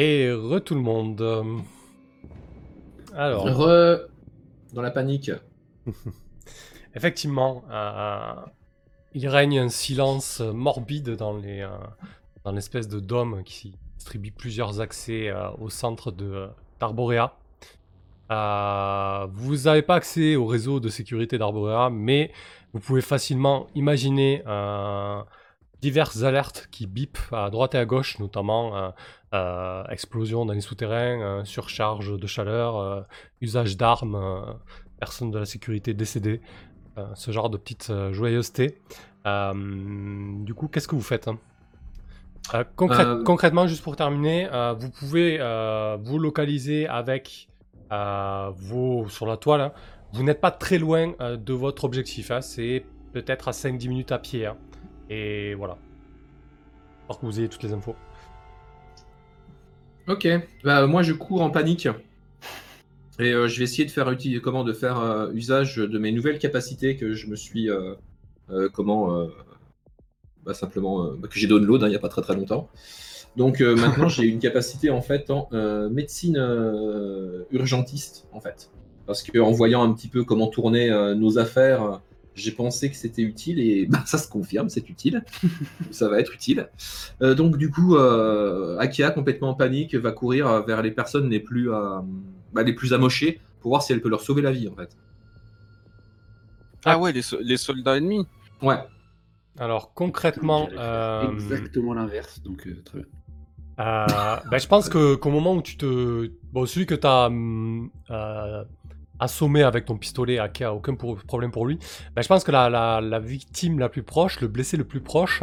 Et re tout le monde. Alors. Re dans la panique. Effectivement, euh, il règne un silence morbide dans les euh, dans l'espèce de dôme qui distribue plusieurs accès euh, au centre de d'Arborea. vous n'avez pas accès au réseau de sécurité d'Arborea, mais vous pouvez facilement imaginer diverses alertes qui bipent à droite et à gauche, notamment explosion dans les souterrains, surcharge de chaleur, usage d'armes, personnes de la sécurité décédées. Euh, ce genre de petite euh, joyeuseté. Euh, du coup, qu'est-ce que vous faites hein? Concrètement, juste pour terminer, vous pouvez vous localiser avec vos sur la toile. Hein. Vous n'êtes pas très loin de votre objectif. Hein. C'est peut-être à 5-10 minutes à pied. Et voilà. Pour que vous ayez toutes les infos. Ok. Bah, moi, je cours en panique. Et euh, je vais essayer de faire, comment, de faire euh, usage de mes nouvelles capacités que je me suis. Euh, comment. Bah, simplement. Bah, que j'ai download hein, il n'y a pas très très longtemps. Donc maintenant, j'ai une capacité en fait en médecine urgentiste en fait. Parce qu'en voyant un petit peu comment tourner nos affaires, j'ai pensé que c'était utile et bah, ça se confirme, c'est utile. ça va être utile. donc du coup, Akia, complètement en panique, va courir vers les personnes les plus bah, les plus amochés pour voir si elle peut leur sauver la vie en fait. Ah ouais, les, soldats ennemis Ouais. Alors concrètement. Euh, exactement l'inverse, donc euh, très bien. Euh, bah, je pense que qu'au moment où tu te. Bon, celui que tu as assommé avec ton pistolet, à a aucun problème pour lui. Ben, je pense que la, la, victime la plus proche, le blessé le plus proche,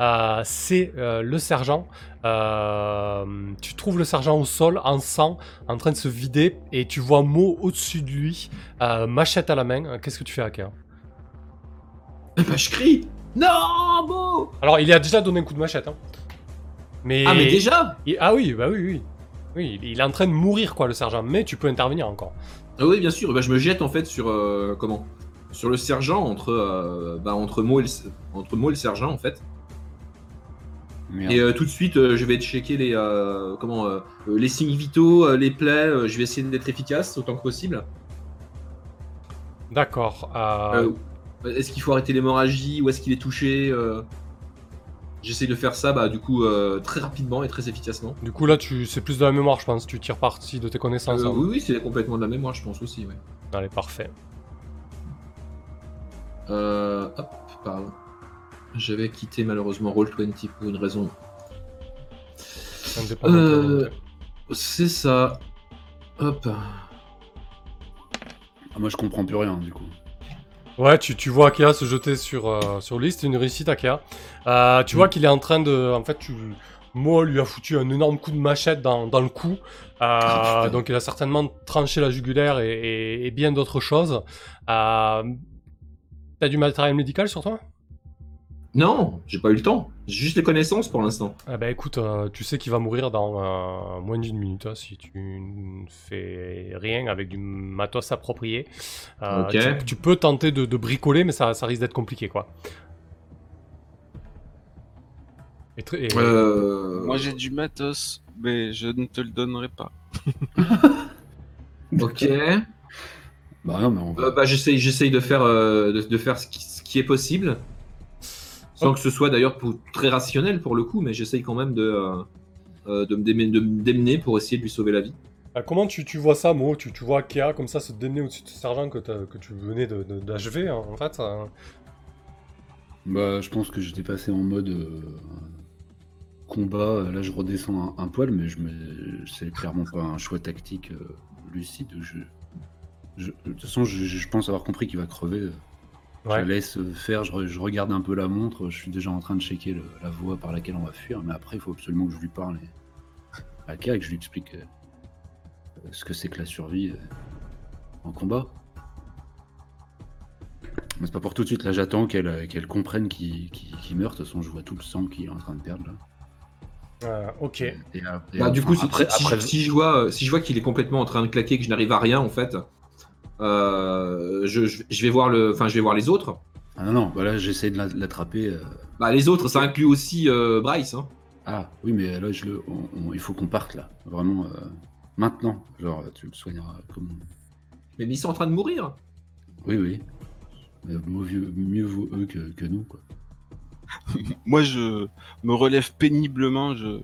euh, c'est euh, le sergent. Euh, tu trouves le sergent au sol, en sang, en train de se vider, et tu vois Mo au-dessus de lui, machette à la main. Qu'est-ce que tu fais, Aka eh ben, Je crie Non, Mo Alors, il a déjà donné un coup de machette. Hein. Mais... Ah, mais déjà? Ah oui, bah oui, oui. Oui, il est en train de mourir, quoi, le sergent, mais tu peux intervenir encore. Ah oui, bien sûr. Bah, je me jette en fait sur euh, comment? Sur le sergent entre euh, bah, entre moi et le, entre moi et le sergent en fait. Et euh, tout de suite, je vais checker les comment les signes vitaux, les plaies. je vais essayer d'être efficace autant que possible. D'accord. est-ce qu'il faut arrêter l'hémorragie? Ou est-ce qu'il est touché J'essaie de faire ça, bah, du coup, euh, très rapidement et très efficacement. Du coup, là, tu... c'est plus de la mémoire, je pense. Tu tires parti de tes connaissances. Euh, hein. Oui, oui, c'est complètement de la mémoire, je pense aussi, ouais. Allez, parfait. Euh, hop, pardon. J'avais quitté malheureusement Roll20 pour une raison. Euh, c'est ça. Hop. Ah, moi, je comprends plus rien, du coup. Ouais, tu, tu vois Akea se jeter sur, euh, sur lui, c'est une réussite Akea. Euh, tu vois mm. qu'il est en train de... En fait, tu... Mo lui a foutu un énorme coup de machette dans, dans le cou. Euh, donc il a certainement tranché la jugulaire et, et, bien d'autres choses. Euh, T'as du matériel médical sur toi? Non, j'ai pas eu le temps. J'ai juste les connaissances pour l'instant. Ah bah écoute, euh, tu sais qu'il va mourir dans euh, moins d'une minute hein, si tu ne fais rien avec du matos approprié. Euh, tu, peux tenter de, bricoler, mais ça, risque d'être compliqué quoi. Moi j'ai du matos, mais je ne te le donnerai pas. ok. Bah, non, bah j'essaye, de faire, de, faire ce qui est possible. Sans que ce soit d'ailleurs très rationnel pour le coup, mais j'essaye quand même de, euh, euh, de, me démener pour essayer de lui sauver la vie. Euh, comment tu, vois ça, Mo? Tu, tu vois Kea comme ça se démener au-dessus de sergent que, que tu venais d'achever, hein, en fait Bah, je pense que j'étais passé en mode combat. Là, je redescends un, poil, mais je me... c'est clairement pas un choix tactique lucide. Je... de toute façon, je pense avoir compris qu'il va crever. Je laisse faire, je, regarde un peu la montre, je suis déjà en train de checker la voie par laquelle on va fuir, mais après il faut absolument que je lui parle à K et que je lui explique euh, ce que c'est que la survie euh, en combat. Mais c'est pas pour tout de suite, là j'attends qu'elle euh, comprenne qu'il meurt, de toute façon je vois tout le sang qu'il est en train de perdre là. ok. bah, du coup, après, si, je vois, si je vois qu'il est complètement en train de claquer, que je n'arrive à rien en fait, euh, je, je, vais voir le, enfin, je vais voir les autres. Ah non, non, voilà, j'essaie de l'attraper. Euh. Bah, les autres, ça inclut aussi euh, Bryce. Hein. Ah, oui, mais là, je le, on- on- il faut qu'on parte là. Vraiment, euh, maintenant. Genre, tu le soigneras comme. Mais ils sont en train de mourir. Oui, oui. Mais mieux, mieux vaut eux que, que nous, quoi. Moi, je me relève péniblement, je,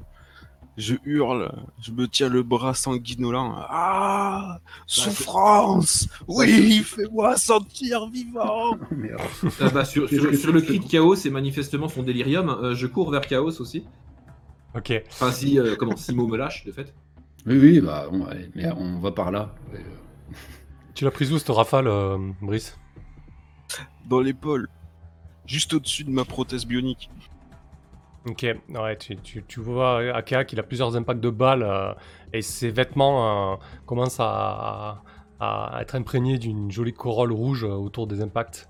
je hurle, je me tiens le bras sanguinolent. Ah Souffrance Oui, fais-moi sentir vivant Merde. Euh, bah, sur, sur- sur le cri de chaos, c'est manifestement son délirium. Euh, je cours vers chaos aussi. Ok. Enfin, si, euh, comment, Simo me lâche, de fait. Oui, oui, bah, on, ouais, mais on va par là. Euh, Tu l'as prise où cette rafale, euh, Brice? Dans l'épaule, juste au-dessus de ma prothèse bionique. Ok, ouais, tu, tu, tu vois Akea qu'il a plusieurs impacts de balles euh, et ses vêtements euh, commencent à, à- à être imprégnés d'une jolie corolle rouge euh, autour des impacts.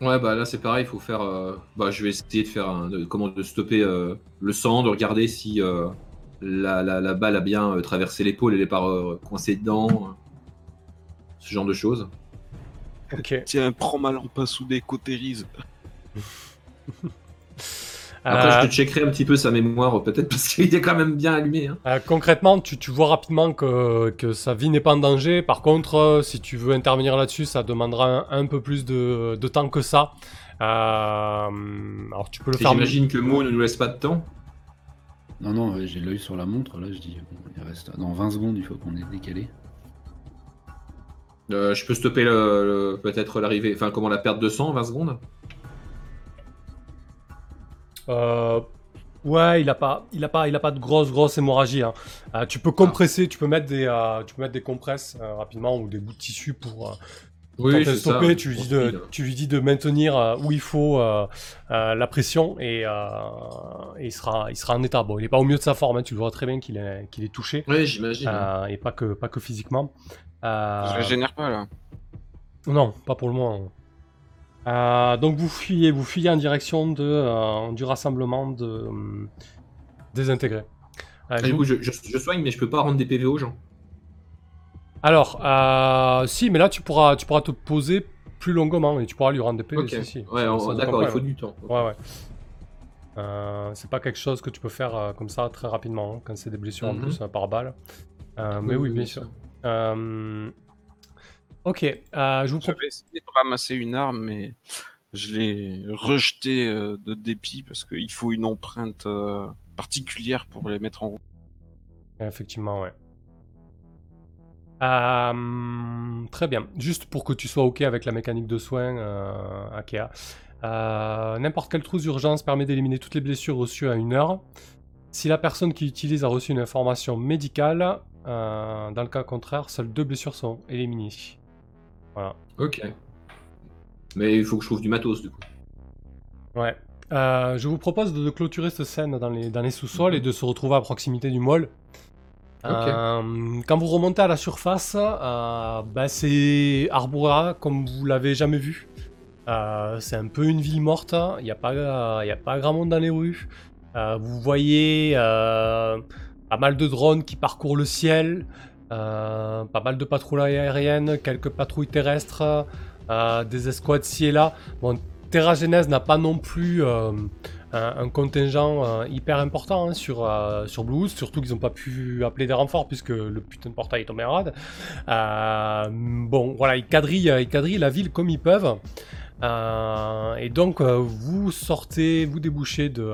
Ouais, bah là c'est pareil, il faut faire. euh, Bah, je vais essayer de faire un, de, comment de stopper euh, le sang, de regarder si euh, la, la, la balle a bien euh, traversé l'épaule et n'est pas euh, coincée dedans. euh, ce genre de choses. Ok. Tiens, prends ma lampe à souder, cautérise. Après, Euh, je te checkerai un petit peu sa mémoire, euh, peut-être parce qu'il est quand même bien allumé. Hein. Euh, concrètement, tu, tu vois rapidement que, que sa vie n'est pas en danger. Par contre, euh, si tu veux intervenir là-dessus, ça demandera un, un peu plus de, de temps que ça. Euh, alors tu peux le Et faire. J'imagine que Mo ne nous laisse pas de temps. Non, non, j'ai l'œil sur la montre. Là, je dis, bon, il reste dans 20 secondes, il faut qu'on ait décalé. Euh, je peux stopper le, le- peut-être l'arrivée, enfin comment la perte de sang en 20 secondes? Euh, ouais, il a pas, il a pas, il a pas de grosse grosse hémorragie. hein. Euh, tu peux compresser, tu peux mettre des, euh, tu peux mettre des compresses euh, rapidement ou des bouts de tissu pour. euh, Oui, Quand ça. tu lui, dis de, tu lui dis de maintenir euh, où il faut euh, euh, la pression et, euh, et il, sera, il sera en état. Bon, il est pas au mieux de sa forme, hein, tu le vois très bien qu'il est, qu'il est touché Oui, j'imagine. euh, et pas que, pas que physiquement. Euh, Je régénère pas là. non, pas pour le moment. Euh, donc vous fuyez, vous fuyez en direction de, euh, du rassemblement de hum, désintégrés. Euh, je du vous- coup, je, je- je soigne, mais je peux pas rendre des PV aux gens. Alors, euh, si, mais là tu pourras, tu pourras te poser plus longuement et tu pourras lui rendre des PV. ok. si, si. Ouais, aucun d'accord, il faut du temps. Ouais, ouais. Euh, c'est pas quelque chose que tu peux faire euh, comme ça très rapidement, hein, quand c'est des blessures en Mhm. plus euh, par balle. Euh, mais oui, bien sûr. Euh, Ok, euh, je vous propose. J'avais essayé de ramasser une arme, mais je l'ai rejeté euh, de dépit parce qu'il faut une empreinte euh, particulière pour les mettre en route. Effectivement, ouais. Très bien. Juste pour que tu sois OK avec la mécanique de soins, Akea. N'importe quelle trousse d'urgence permet d'éliminer toutes les blessures reçues à une heure. Si la personne qui utilise a reçu une information médicale, dans le cas contraire, seules deux blessures sont éliminées. Voilà. Ok. Mais il faut que je trouve du matos, du coup. Ouais. Euh, je vous propose de, de clôturer cette scène dans les, dans les sous-sols et de se retrouver à proximité du mall. Euh, quand vous remontez à la surface, euh, bah, c'est Arbora comme vous l'avez jamais vu. Euh, c'est un peu une ville morte, il n'y a, pas, il y a pas grand monde dans les rues. Vous voyez pas mal de drones qui parcourent le ciel, euh, pas mal de patrouilles aériennes, quelques patrouilles terrestres, euh, des escouades ci et là. Bon, Terra Genèse n'a pas non plus euh, un, contingent hyper important hein, sur, sur Blues, surtout qu'ils n'ont pas pu appeler des renforts puisque le putain de portail est tombé en rade. Bon, voilà, ils quadrillent, ils quadrillent la ville comme ils peuvent. Et donc, vous sortez, vous débouchez de,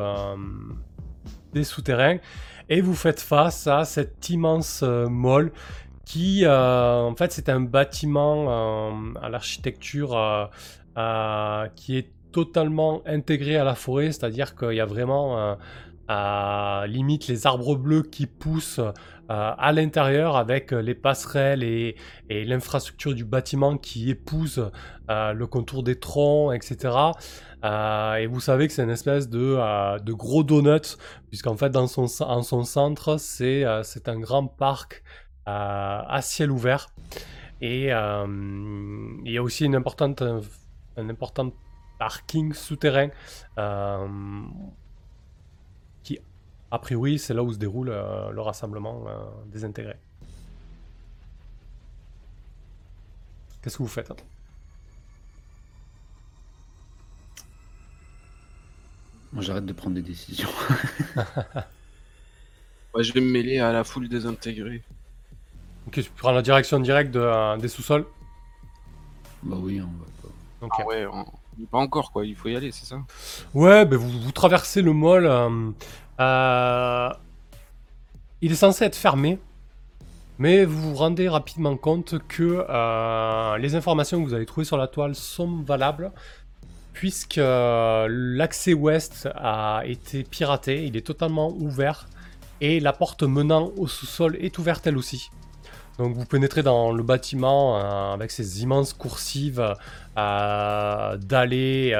des souterrains et vous faites face à cet immense euh, mall qui, euh, en fait, c'est un bâtiment euh, à l'architecture qui est totalement intégré à la forêt, c'est-à-dire qu'il y a vraiment euh, limite les arbres bleus qui poussent euh, à l'intérieur avec les passerelles et, l'infrastructure du bâtiment qui épouse euh, le contour des troncs, etc. Euh, et vous savez que c'est une espèce de, euh, gros donut, puisqu'en fait, dans son, en son centre, c'est euh, un grand parc euh, à ciel ouvert. Et euh, il y a aussi un important parking souterrain euh, a priori, c'est là où se déroule euh, le rassemblement euh, des intégrés. Qu'est-ce que vous faites Moi, j'arrête de prendre des décisions. Ouais, je vais me mêler à la foule désintégrée. Ok, tu prends la direction directe de, euh, des sous-sols? bah oui, on va pas. Ah ouais, on- pas encore quoi, il faut y aller, c'est ça? Ouais, ben vous, vous traversez le mall. euh, euh, il est censé être fermé, mais vous vous rendez rapidement compte que euh, les informations que vous avez trouvées sur la toile sont valables, puisque euh, l'accès ouest a été piraté, il est totalement ouvert, et la porte menant au sous-sol est ouverte elle aussi. Donc vous pénétrez dans le bâtiment avec ces immenses coursives d'allées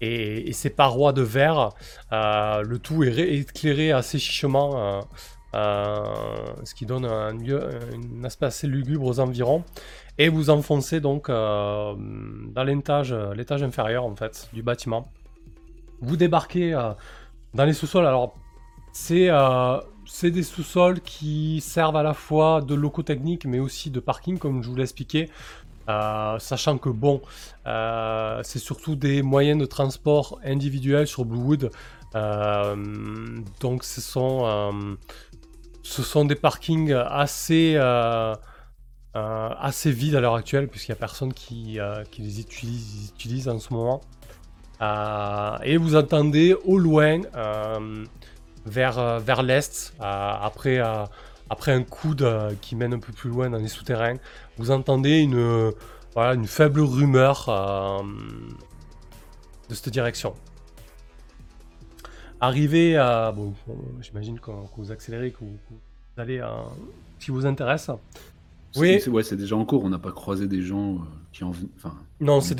et, et ces parois de verre. Euh, le tout est ré- éclairé assez chichement, euh, euh, ce qui donne un, lieu, un aspect assez lugubre aux environs. Et vous enfoncez donc dans l'étage, inférieur en fait du bâtiment. Vous débarquez dans les sous-sols. Alors c'est c'est des sous-sols qui servent à la fois de locaux techniques mais aussi de parking comme je vous l'ai expliqué. Euh, sachant que bon, euh, c'est surtout des moyens de transport individuels sur Bluewood. Euh, donc ce sont, ce sont des parkings assez, assez vides à l'heure actuelle puisqu'il n'y a personne qui, qui les utilise, utilise en ce moment. Et vous entendez au loin, vers, l'est, après, après un coude qui mène un peu plus loin dans les souterrains, vous entendez une, euh, voilà, une faible rumeur euh, de cette direction. Arrivé à. Bon, j'imagine que, que vous accélérez, que vous, que vous allez à ce qui vous intéresse. Oui. c'est- ouais, c'est déjà en cours. On n'a pas croisé des gens euh, qui en. Enfin, Non, on c'est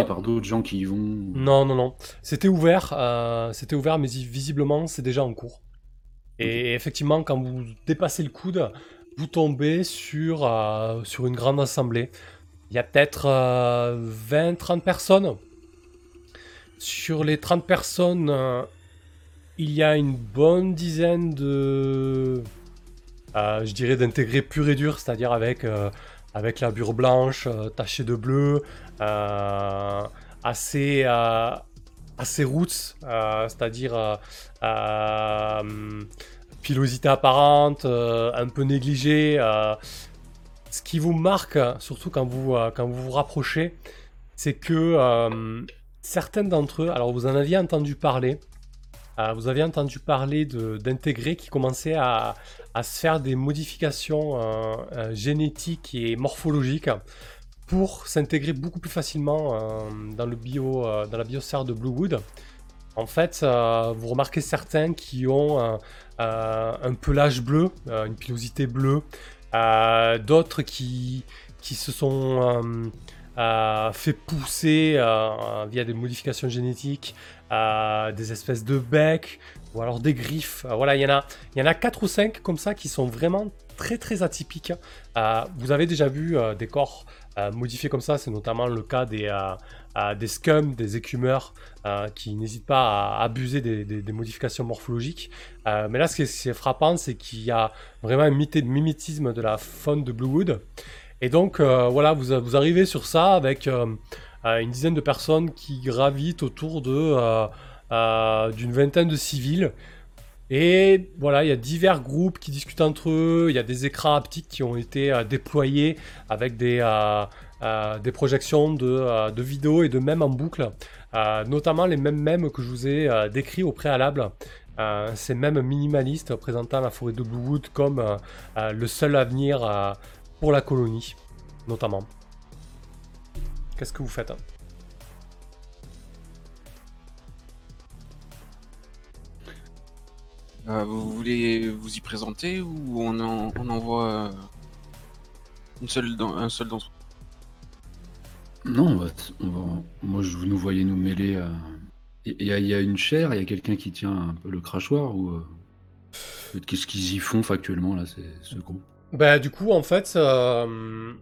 gens. par d'autres gens qui y vont. Non, non, non. C'était ouvert, euh, c'était ouvert, mais visiblement, c'est déjà en cours. Et effectivement, quand vous dépassez le coude, vous tombez sur, euh, sur une grande assemblée. Il y a peut-être 20-30 personnes. Sur les 30 personnes, euh, il y a une bonne dizaine de... euh, je dirais d'intégrés purs et durs, c'est-à-dire avec, euh, avec la bure blanche euh, tachée de bleu, euh, assez, euh, assez roots, euh, c'est-à-dire euh, euh, pilosité apparente, euh, un peu négligée. euh. ce qui vous marque, surtout quand vous, euh, quand vous vous rapprochez, c'est que certains d'entre eux, alors vous en aviez entendu parler, vous aviez entendu parler d'intégrés qui commençaient à, à se faire des modifications génétiques et morphologiques pour s'intégrer beaucoup plus facilement dans, le bio, dans la biosphère de Bluewood. En fait, vous remarquez certains qui ont un pelage bleu, euh, une pilosité bleue, euh, d'autres qui, qui se sont euh, euh, fait pousser euh, via des modifications génétiques euh, des espèces de becs ou alors des griffes. Euh, voilà, il y en a, il y en a quatre ou cinq comme ça qui sont vraiment très très atypiques. Euh, vous avez déjà vu euh, des corps euh, modifiés comme ça, c'est notamment le cas des, des scums, des écumeurs euh, qui n'hésitent pas à abuser des, modifications morphologiques. Euh, mais là, ce qui est, frappant, c'est qu'il y a vraiment un mimétisme de la faune de Bluewood. Et donc, euh, voilà, vous, arrivez sur ça avec une dizaine de personnes qui gravitent autour de d'une vingtaine de civils. Et voilà, il y a divers groupes qui discutent entre eux. Il y a des écrans haptiques qui ont été déployés avec des, euh, des projections de, euh, de vidéos et de mèmes en boucle. Euh, notamment les mêmes mèmes que je vous ai décrits au préalable. Ces mêmes minimalistes présentant la forêt de Bluewood comme le seul avenir pour la colonie, notamment. Qu'est-ce que vous faites hein? Vous voulez vous y présenter ou on, en- envoie un seul d'entre Non, on va, moi je nous voyais nous mêler à. Il y, a- une chaire, il y a quelqu'un qui tient un peu le crachoir ou. euh, Qu'est-ce qu'ils y font factuellement là, ce groupe? Bah, du coup, en fait, euh,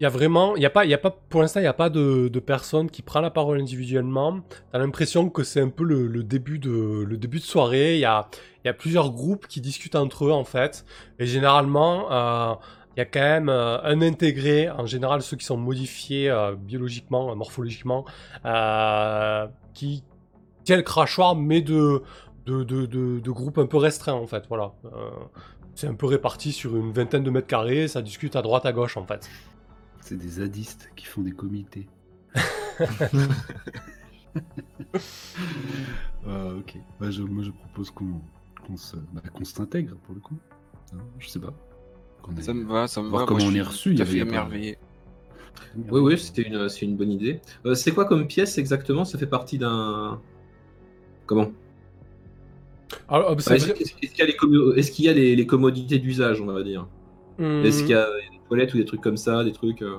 il y a vraiment, il y a pas, il y a pas, pour l'instant, il n'y a pas de, personne qui prend la parole individuellement. T'as l'impression que c'est un peu le, début de, le début de soirée. Il y a, plusieurs groupes qui discutent entre eux, en fait. Et généralement, euh, il y a quand même euh, un intégré, en général ceux qui sont modifiés euh, biologiquement, morphologiquement, euh, qui quel crachoir, mais de, de, de, de, groupes un peu restreints, en fait. Voilà. c'est un peu réparti sur une vingtaine de mètres carrés, ça discute à droite, à gauche, en fait. C'est des zadistes qui font des comités. Ah, ok. Bah, je, moi, je propose qu'on bah, qu'on s'intègre pour le coup. Hein, je sais pas. Ça me va, ça me va. Comment on est reçu, il y avait émerveillé. Oui, oui, c'était une, c'est une bonne idée. Euh, c'est quoi comme pièce exactement? Ça fait partie d'un. Comment? Alors, est-ce, qu'il y a, les, est-ce qu'il y a les, commodités d'usage, on va dire? Hmm. Est-ce qu'il y a des toilettes ou des trucs comme ça, des trucs euh?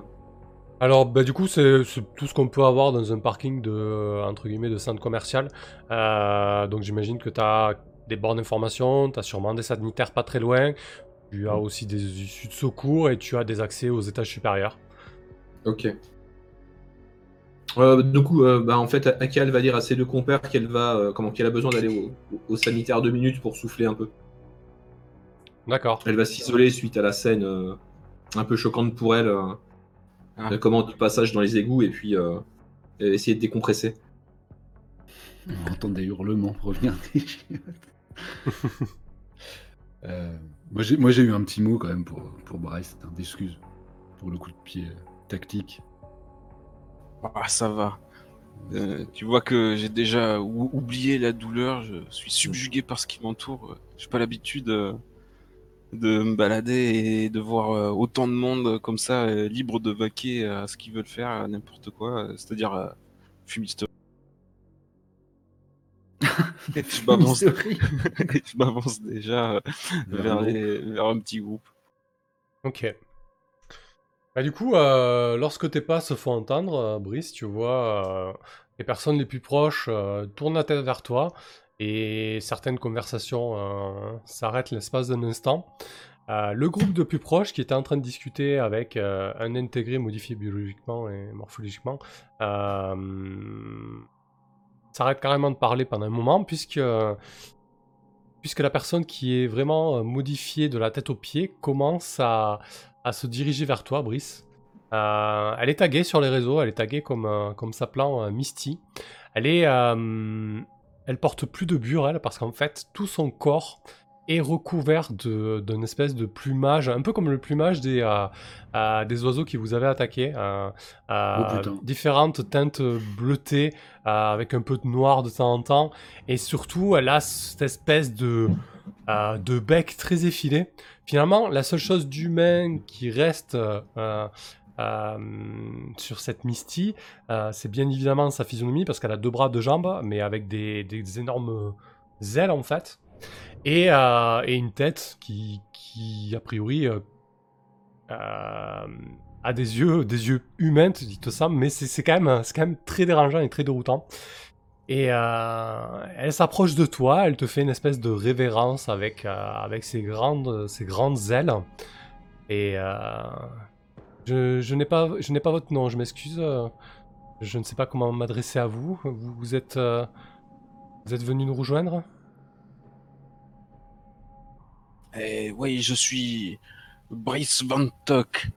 Alors, bah, du coup, c'est tout ce qu'on peut avoir dans un parking de, entre guillemets, de centre commercial. Euh, donc, j'imagine que tu as des bornes d'information, tu as sûrement des sanitaires pas très loin, tu as aussi des issues de secours et tu as des accès aux étages supérieurs. Ok. Euh, du coup, euh, bah, en fait, Akia va dire à ses deux compères qu'elle va, comment qu'elle a besoin d'aller au, sanitaire deux minutes pour souffler un peu. D'accord. Elle va s'isoler suite à la scène un peu choquante pour elle. Ah. Comment du passage dans les égouts et puis euh, essayer de décompresser. On entend des hurlements provenir des euh, Moi j'ai eu un petit mot quand même pour, pour Bryce, d'excuses pour le coup de pied euh, tactique. Ah ça va. tu vois que j'ai déjà oublié la douleur, je suis subjugué par ce qui m'entoure. J'ai pas l'habitude de me balader et de voir euh, autant de monde comme ça, euh, libre de vaquer à ce qu'ils veulent faire, n'importe quoi, euh, c'est-à-dire fumisterie. Je m'avance déjà vers, un petit groupe. Ok. Bah, du coup, lorsque tes pas se font entendre, Brice, tu vois les personnes les plus proches tournent la tête vers toi et certaines conversations euh, s'arrêtent l'espace d'un instant. Euh, le groupe de plus proches qui était en train de discuter avec euh, un intégré modifié biologiquement et morphologiquement s'arrête carrément de parler pendant un moment puisque, puisque la personne qui est vraiment modifiée de la tête aux pieds commence à, à se diriger vers toi, Brice. elle est taguée sur les réseaux, elle est taguée comme, comme s'appelant Misty. Elle est, elle porte plus de burel parce qu'en fait, tout son corps est recouvert d'une espèce de plumage, un peu comme le plumage des, euh, des oiseaux qui vous avaient attaqué. Euh, euh, oh, différentes teintes bleutées, avec un peu de noir de temps en temps. Et surtout, elle a cette espèce de, de bec très effilé. Finalement, la seule chose d'humain qui reste euh, sur cette Misty, euh, c'est bien évidemment sa physionomie parce qu'elle a deux bras, deux jambes, mais avec des, énormes ailes en fait, et, euh, une tête qui, a priori a des yeux, des yeux humains, dites ça, mais c'est quand même, quand même très dérangeant et très déroutant. Et elle s'approche de toi, elle te fait une espèce de révérence avec, avec ses, grandes, ses grandes ailes. Et je, n'ai pas, pas votre nom, je m'excuse. Euh, je ne sais pas comment m'adresser à vous. Vous, êtes, euh, vous êtes venu nous rejoindre? Eh, Oui, je suis Brice Van Tock.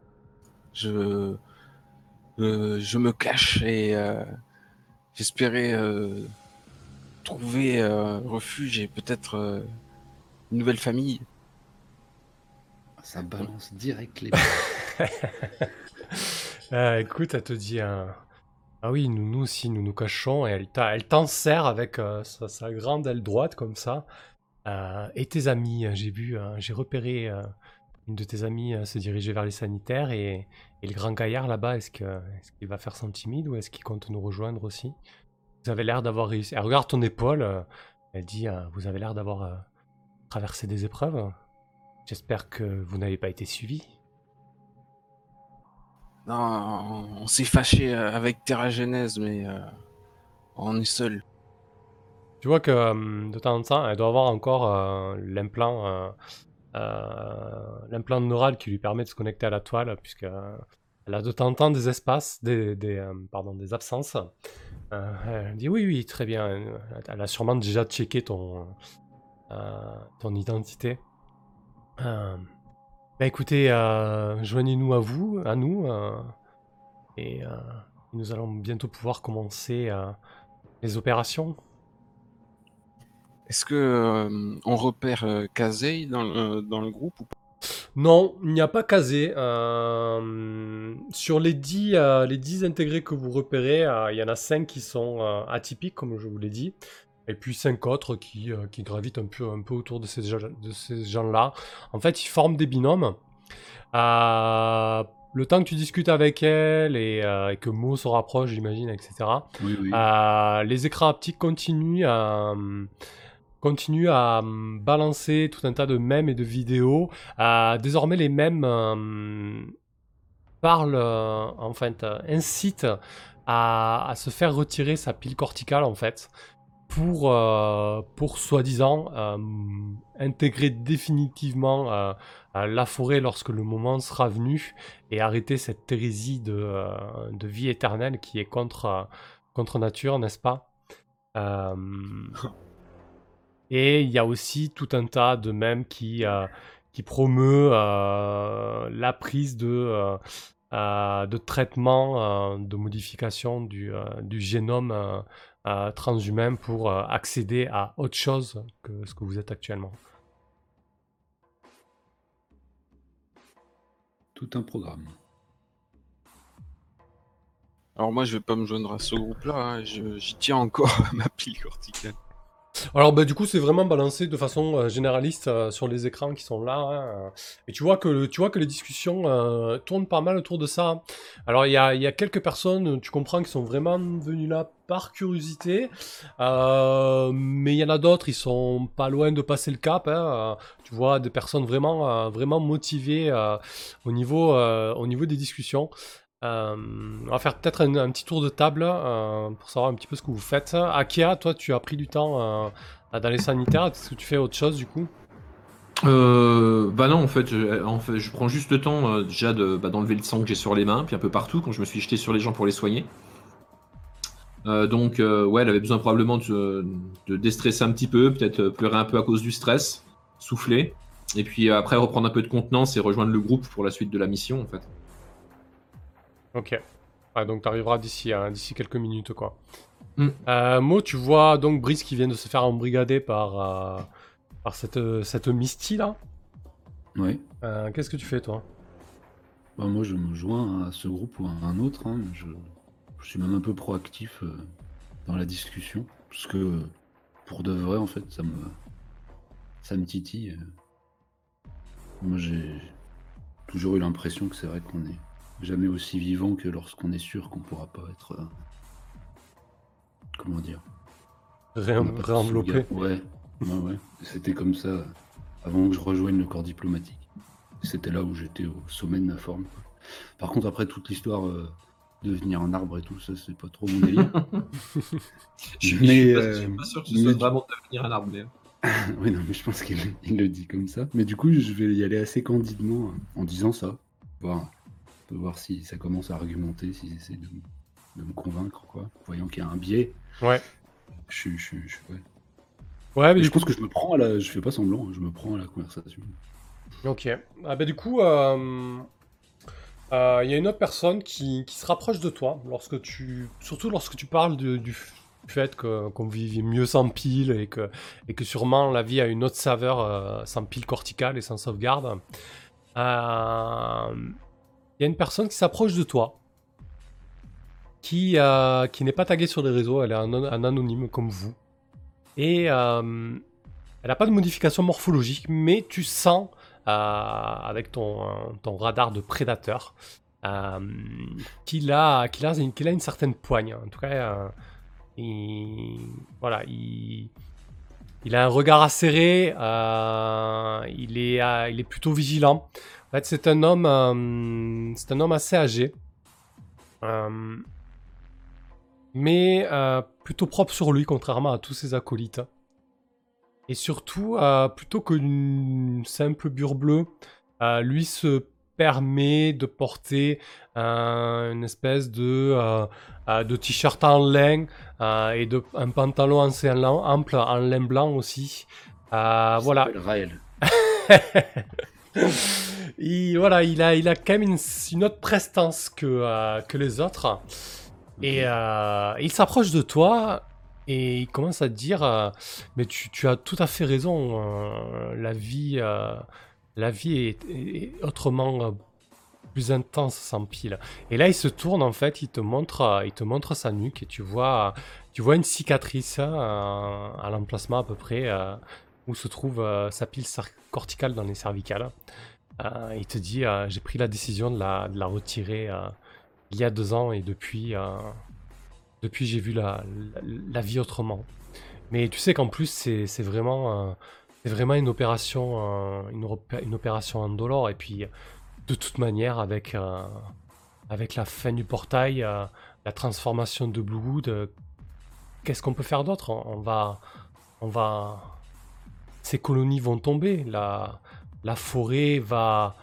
Je, euh, je me cache et j'espérais trouver refuge et peut-être une nouvelle famille. Ça balance direct les. Euh, écoute, elle te dit Ah oui, nous, nous aussi, nous nous cachons. Et elle, elle t'en sert avec euh, sa, grande aile droite, comme ça. Euh, et tes amis, j'ai vu, j'ai repéré une de tes amies se diriger vers les sanitaires. Et, le grand gaillard là-bas, est-ce qu'il va faire son timide ou est-ce qu'il compte nous rejoindre aussi? Vous avez l'air d'avoir réussi. Elle regarde ton épaule. elle dit Vous avez l'air d'avoir traversé des épreuves. J'espère que vous n'avez pas été suivi. Non, on s'est fâché euh, avec Terra Genèse, mais euh, on est seul. Tu vois que euh, de temps en temps, elle doit avoir encore l'implant, l'implant neural qui lui permet de se connecter à la toile, puisque elle a de temps en temps des espaces, des, pardon, des absences. elle dit oui, oui, très bien. Elle a sûrement déjà checké ton, ton identité. Bah écoutez, euh, joignez-nous à vous, à nous, euh, et euh, nous allons bientôt pouvoir commencer les opérations. Est-ce que euh, on repère euh, Kazei dans, le- dans le groupe ou pas? Non, il n'y a pas casé. Euh, sur les 10, euh, les 10 intégrés que vous repérez, euh, il y en a 5 qui sont euh, atypiques, comme je vous l'ai dit. Et puis 5 autres qui, euh, qui gravitent un peu, un peu autour de ces, de ces gens-là. En fait, ils forment des binômes. Euh, le temps que tu discutes avec elle et, euh, et que Mo se rapproche, j'imagine, etc. Oui, oui. Euh, les écrans haptiques continuent à, continuent à hum, balancer tout un tas de mèmes et de vidéos. Désormais, les mèmes euh, parlent, euh, en fait, euh, incitent à, se faire retirer sa pile corticale, en fait, pour, euh, pour soi-disant euh, intégrer définitivement la forêt lorsque le moment sera venu et arrêter cette hérésie de, de vie éternelle qui est contre, contre nature, n'est-ce pas? Et il y a aussi tout un tas de mèmes qui, euh, qui promeut euh, la prise de, euh, euh, de traitement, euh, de modification du, euh, du génome euh, euh, transhumain pour euh, accéder à autre chose que ce que vous êtes actuellement. Tout un programme. Alors moi, je vais pas me joindre à ce groupe-là. hein, je- J'y tiens encore à ma pile corticale. Alors bah, du coup c'est vraiment balancé de façon euh, généraliste euh, sur les écrans qui sont là. hein. Et tu vois que, le- tu vois que les discussions euh, tournent pas mal autour de ça. Alors il y a, il y a quelques personnes, tu comprends, qui sont vraiment venues là par curiosité. Euh, mais il y en a d'autres, ils sont pas loin de passer le cap. hein. Tu vois des personnes vraiment, vraiment motivées au, niveau, au niveau des discussions. Euh, on va faire peut-être un, petit tour de table euh, pour savoir un petit peu ce que vous faites. Akia, toi, tu as pris du temps euh, dans les sanitaires. Est-ce que tu fais autre chose du coup? Euh, bah non, en fait, je, prends juste le temps déjà de, bah, d'enlever le sang que j'ai sur les mains, puis un peu partout, quand je me suis jeté sur les gens pour les soigner. Donc, ouais, elle avait besoin probablement de, de déstresser un petit peu, peut-être pleurer un peu à cause du stress, souffler, et puis après reprendre un peu de contenance et rejoindre le groupe pour la suite de la mission, en fait. Ok. Ouais, donc tu arriveras d'ici hein, d'ici quelques minutes quoi. Mm. Euh, Mo, tu vois donc Brice qui vient de se faire embrigader par, euh, par cette, cette Misty là. Ouais. Euh, Qu'est-ce que tu fais toi? Bah, moi, je me joins à ce groupe ou à un autre. hein. Je, je suis même un peu proactif dans la discussion. Parce que, pour de vrai, en fait, ça me, ça me titille. Moi, j'ai toujours eu l'impression que c'est vrai qu'on est jamais aussi vivant que lorsqu'on est sûr qu'on pourra pas être. euh, comment dire? Réenveloppé. Ouais, ouais, ouais. C'était comme ça euh, avant que je rejoigne le corps diplomatique. C'était là où j'étais au sommet de ma forme. Par contre, après toute l'histoire euh, de devenir un arbre et tout, ça, c'est pas trop mon délire. Je suis, Mais, je suis pas, je euh, suis pas sûr que ce mais soit du- vraiment devenir un arbre. mais- oui, non, mais je pense qu'il il le dit comme ça. Mais du coup, je vais y aller assez candidement euh, en disant ça. Voir, on peut voir si ça commence à argumenter, s'ils essaient de, de me convaincre, quoi. Voyant qu'il y a un biais. Ouais. Je, suis- je, je, ouais. Ouais, mais je pense que je me prends à la. Je fais pas semblant, je me prends à la conversation. Ok. Ah bah du coup, euh, euh, il y a une autre personne qui, qui se rapproche de toi lorsque tu, surtout lorsque tu parles de- du fait qu'on vit mieux sans pile et que, et que sûrement la vie a une autre saveur euh, sans pile corticale et sans sauvegarde. Il y a une personne qui s'approche de toi, qui, euh, qui n'est pas taguée sur les réseaux, elle est un, anonyme comme vous. Et euh, elle n'a pas de modification morphologique, mais tu sens euh, avec ton, radar de prédateur qu'il a, qu'il a, une- certaine poigne. En tout cas, il, voilà, il, il a un regard acéré, il, est, il est plutôt vigilant. Fait, c'est un homme, euh, c'est un homme assez âgé, euh, mais euh, plutôt propre sur lui, contrairement à tous ses acolytes. Et surtout, plutôt qu'une simple bure bleue, lui se permet de porter une espèce de, de t-shirt en lin et de, un pantalon assez ample en lin blanc aussi. Voilà. Raël. il, voilà, il a, il a quand même une, une autre prestance que, euh, que les autres. Et euh, il s'approche de toi et il commence à te dire, euh, mais tu, tu, as tout à fait raison, la vie, la vie est, est autrement plus intense sans pile. Et là, il se tourne en fait, il te montre, il te montre sa nuque et tu vois, tu vois une cicatrice à l'emplacement à peu près où se trouve sa pile corticale dans les cervicales. Il te dit, j'ai pris la décision de la, retirer il y a deux ans et depuis, depuis j'ai vu la, vie autrement. Mais tu sais qu'en plus, c'est vraiment, c'est vraiment une opération, une, opération indolore. Et puis, de toute manière, avec, avec la fin du portail, la transformation de Bluewood, qu'est-ce qu'on peut faire d'autre? On va, on va, ces colonies vont tomber. La, la forêt va,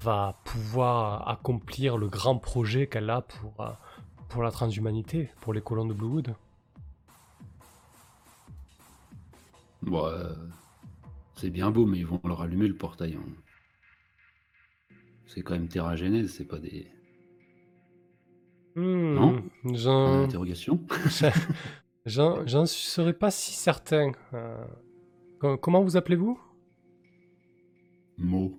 va pouvoir accomplir le grand projet qu'elle a pour, pour la transhumanité, pour les colons de Bluewood. Bon, c'est bien beau, mais ils vont leur allumer le portail. Hein. C'est quand même Terra Genèse, c'est pas des. Hmm, non J'en. Interrogation J'en serais pas si certain. Euh, comment vous appelez-vous? Mo.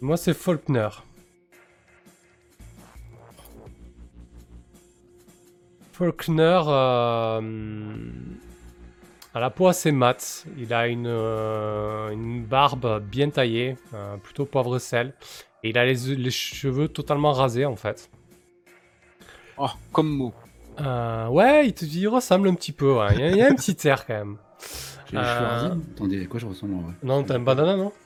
Moi, c'est Faulkner. Faulkner euh, a la peau assez mate. Il a une, euh, une barbe bien taillée, euh, plutôt poivre sel. Et il a les, les, cheveux totalement rasés en fait. Oh, comme Mo. ouais, il, te, il ressemble un petit peu. Il, y a, un petit air quand même. J'ai les cheveux Attendez, à quoi je ressemble en vrai? Non, t'as un bandana, non?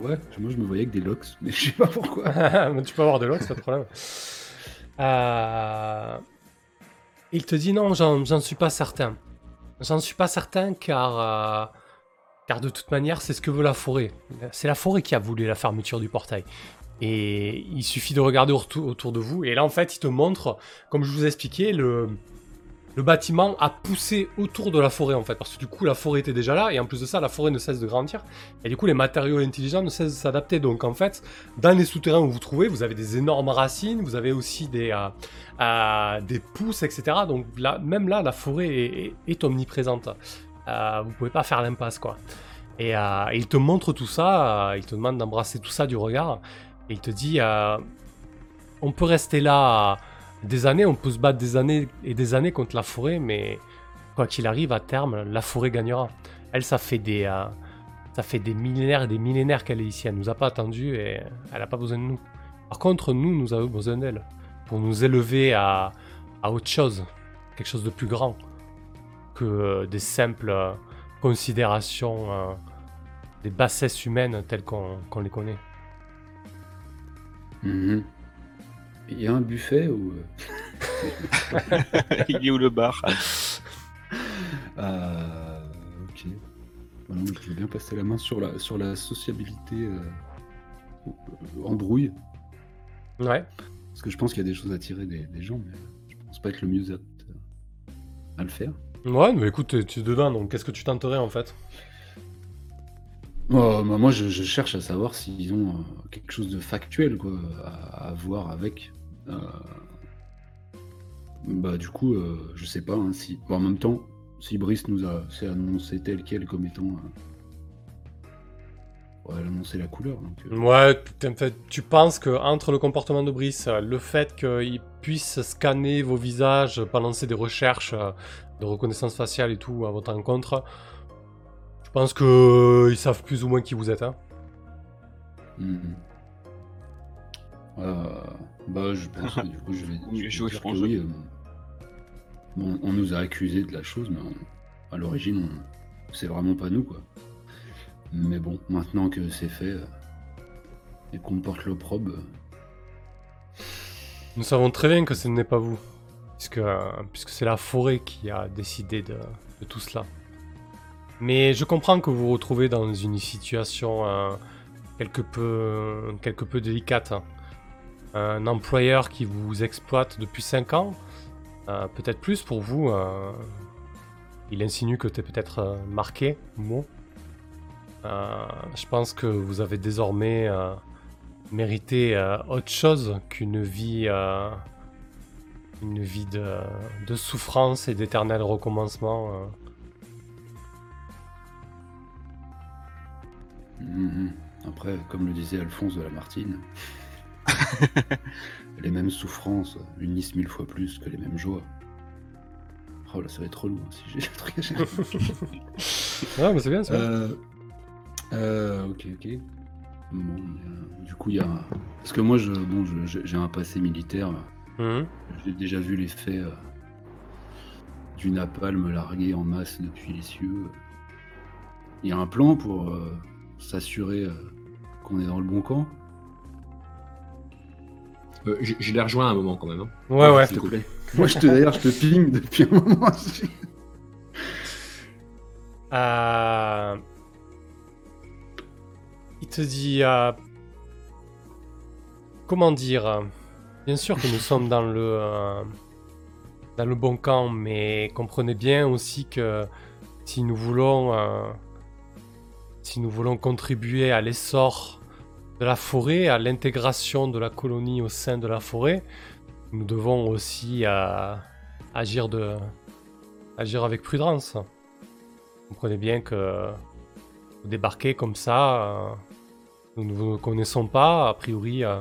Ouais, moi je me voyais avec des locks, mais je sais pas pourquoi. tu peux avoir des locks, pas de problème. Euh... Il te dit non, j'en suis pas certain. J'en suis pas certain car, euh, car de toute manière, c'est ce que veut la forêt. C'est la forêt qui a voulu la fermeture du portail. Et il suffit de regarder autour de vous. Et là, en fait, il te montre, comme je vous ai expliqué, le, le bâtiment a poussé autour de la forêt en fait, parce que du coup la forêt était déjà là, et en plus de ça, la forêt ne cesse de grandir, et du coup les matériaux intelligents ne cessent de s'adapter. Donc en fait, dans les souterrains où vous trouvez, vous avez des énormes racines, vous avez aussi des, euh, euh, des pousses, etc. Donc là, même là, la forêt est, omniprésente. Euh, vous pouvez pas faire l'impasse quoi. Et, il te montre tout ça, il te demande d'embrasser tout ça du regard, et il te dit, on peut rester là des années, on peut se battre des années et des années contre la forêt, mais quoi qu'il arrive, à terme, la forêt gagnera. Elle, ça fait des, euh, ça fait des millénaires et des millénaires qu'elle est ici. Elle nous a pas attendu et elle n'a pas besoin de nous. Par contre, nous, nous avons besoin d'elle pour nous élever à, à, autre chose, quelque chose de plus grand que euh, des simples euh, considérations des bassesses humaines telles qu'on les connaît. Mm-hmm. Il y a un buffet ou. Euh, Il est où le bar? Euh, Ok. je veux bien passer la main sur la, sur la sociabilité euh, en brouille. Ouais. Parce que je pense qu'il y a des choses à tirer des, gens, mais je pense pas être le mieux à, le faire. Ouais, mais écoute, tu es dedans, donc qu'est-ce que tu tenterais en fait? Bah, moi, je, cherche à savoir s'ils ont quelque chose de factuel quoi, à, à voir avec. Euh, bah du coup, euh, je sais pas hein, si. en même temps, si Brice nous a annoncé tel quel comme étant. Euh, ouais, elle a annoncé la couleur. Ouais, tu penses que entre le comportement de Brice, le fait qu'il puisse scanner vos visages, balancer des recherches de reconnaissance faciale et tout à votre encontre, je pense qu'ils savent plus ou moins qui vous êtes. Hein. Mmh. Euh, bah, je pense que du coup, je vais, dire que oui. Euh, on nous a accusé de la chose, mais à l'origine, c'est vraiment pas nous, quoi. Mais bon, maintenant que c'est fait euh, et qu'on porte l'opprobre. Nous savons très bien que ce n'est pas vous, puisque, puisque c'est la forêt qui a décidé de, tout cela. Mais je comprends que vous vous retrouvez dans une situation quelque, peu, quelque peu délicate. Hein un employeur qui vous exploite depuis 5 ans, euh, peut-être plus pour vous. Euh, il insinue que tu es peut-être euh, marqué, mot. je pense que vous avez désormais mérité autre chose qu'une vie une vie de, souffrance et d'éternel recommencement. euh. Mhm. Après, comme le disait Alphonse de Lamartine, les mêmes souffrances unissent mille fois plus que les mêmes joies. Oh là, ça va être relou hein, si j'ai le truc à chaque Ouais, mais c'est bien ça. Euh, euh, ok, ok. Bon, euh, du coup, il y a. Parce que moi, je, bon, je- j'ai un passé militaire. Mhm. J'ai déjà vu l'effet euh, du napalm largué en masse depuis les cieux. Il y a un plan pour euh, s'assurer qu'on est dans le bon camp? Euh, je je l'ai rejoint à un moment quand même. hein. Ouais, ouais. S'il te plaît. Moi, je te, d'ailleurs, je te ping depuis un moment. Euh, Il te dit. euh, Comment dire? Bien sûr que nous sommes dans le. euh, Dans le bon camp, mais comprenez bien aussi que si nous voulons. euh, Si nous voulons contribuer à l'essor de la forêt, à l'intégration de la colonie au sein de la forêt, nous devons aussi euh, agir, de, agir avec prudence. Vous comprenez bien que vous débarquez comme ça, euh, nous ne vous connaissons pas, a priori, euh,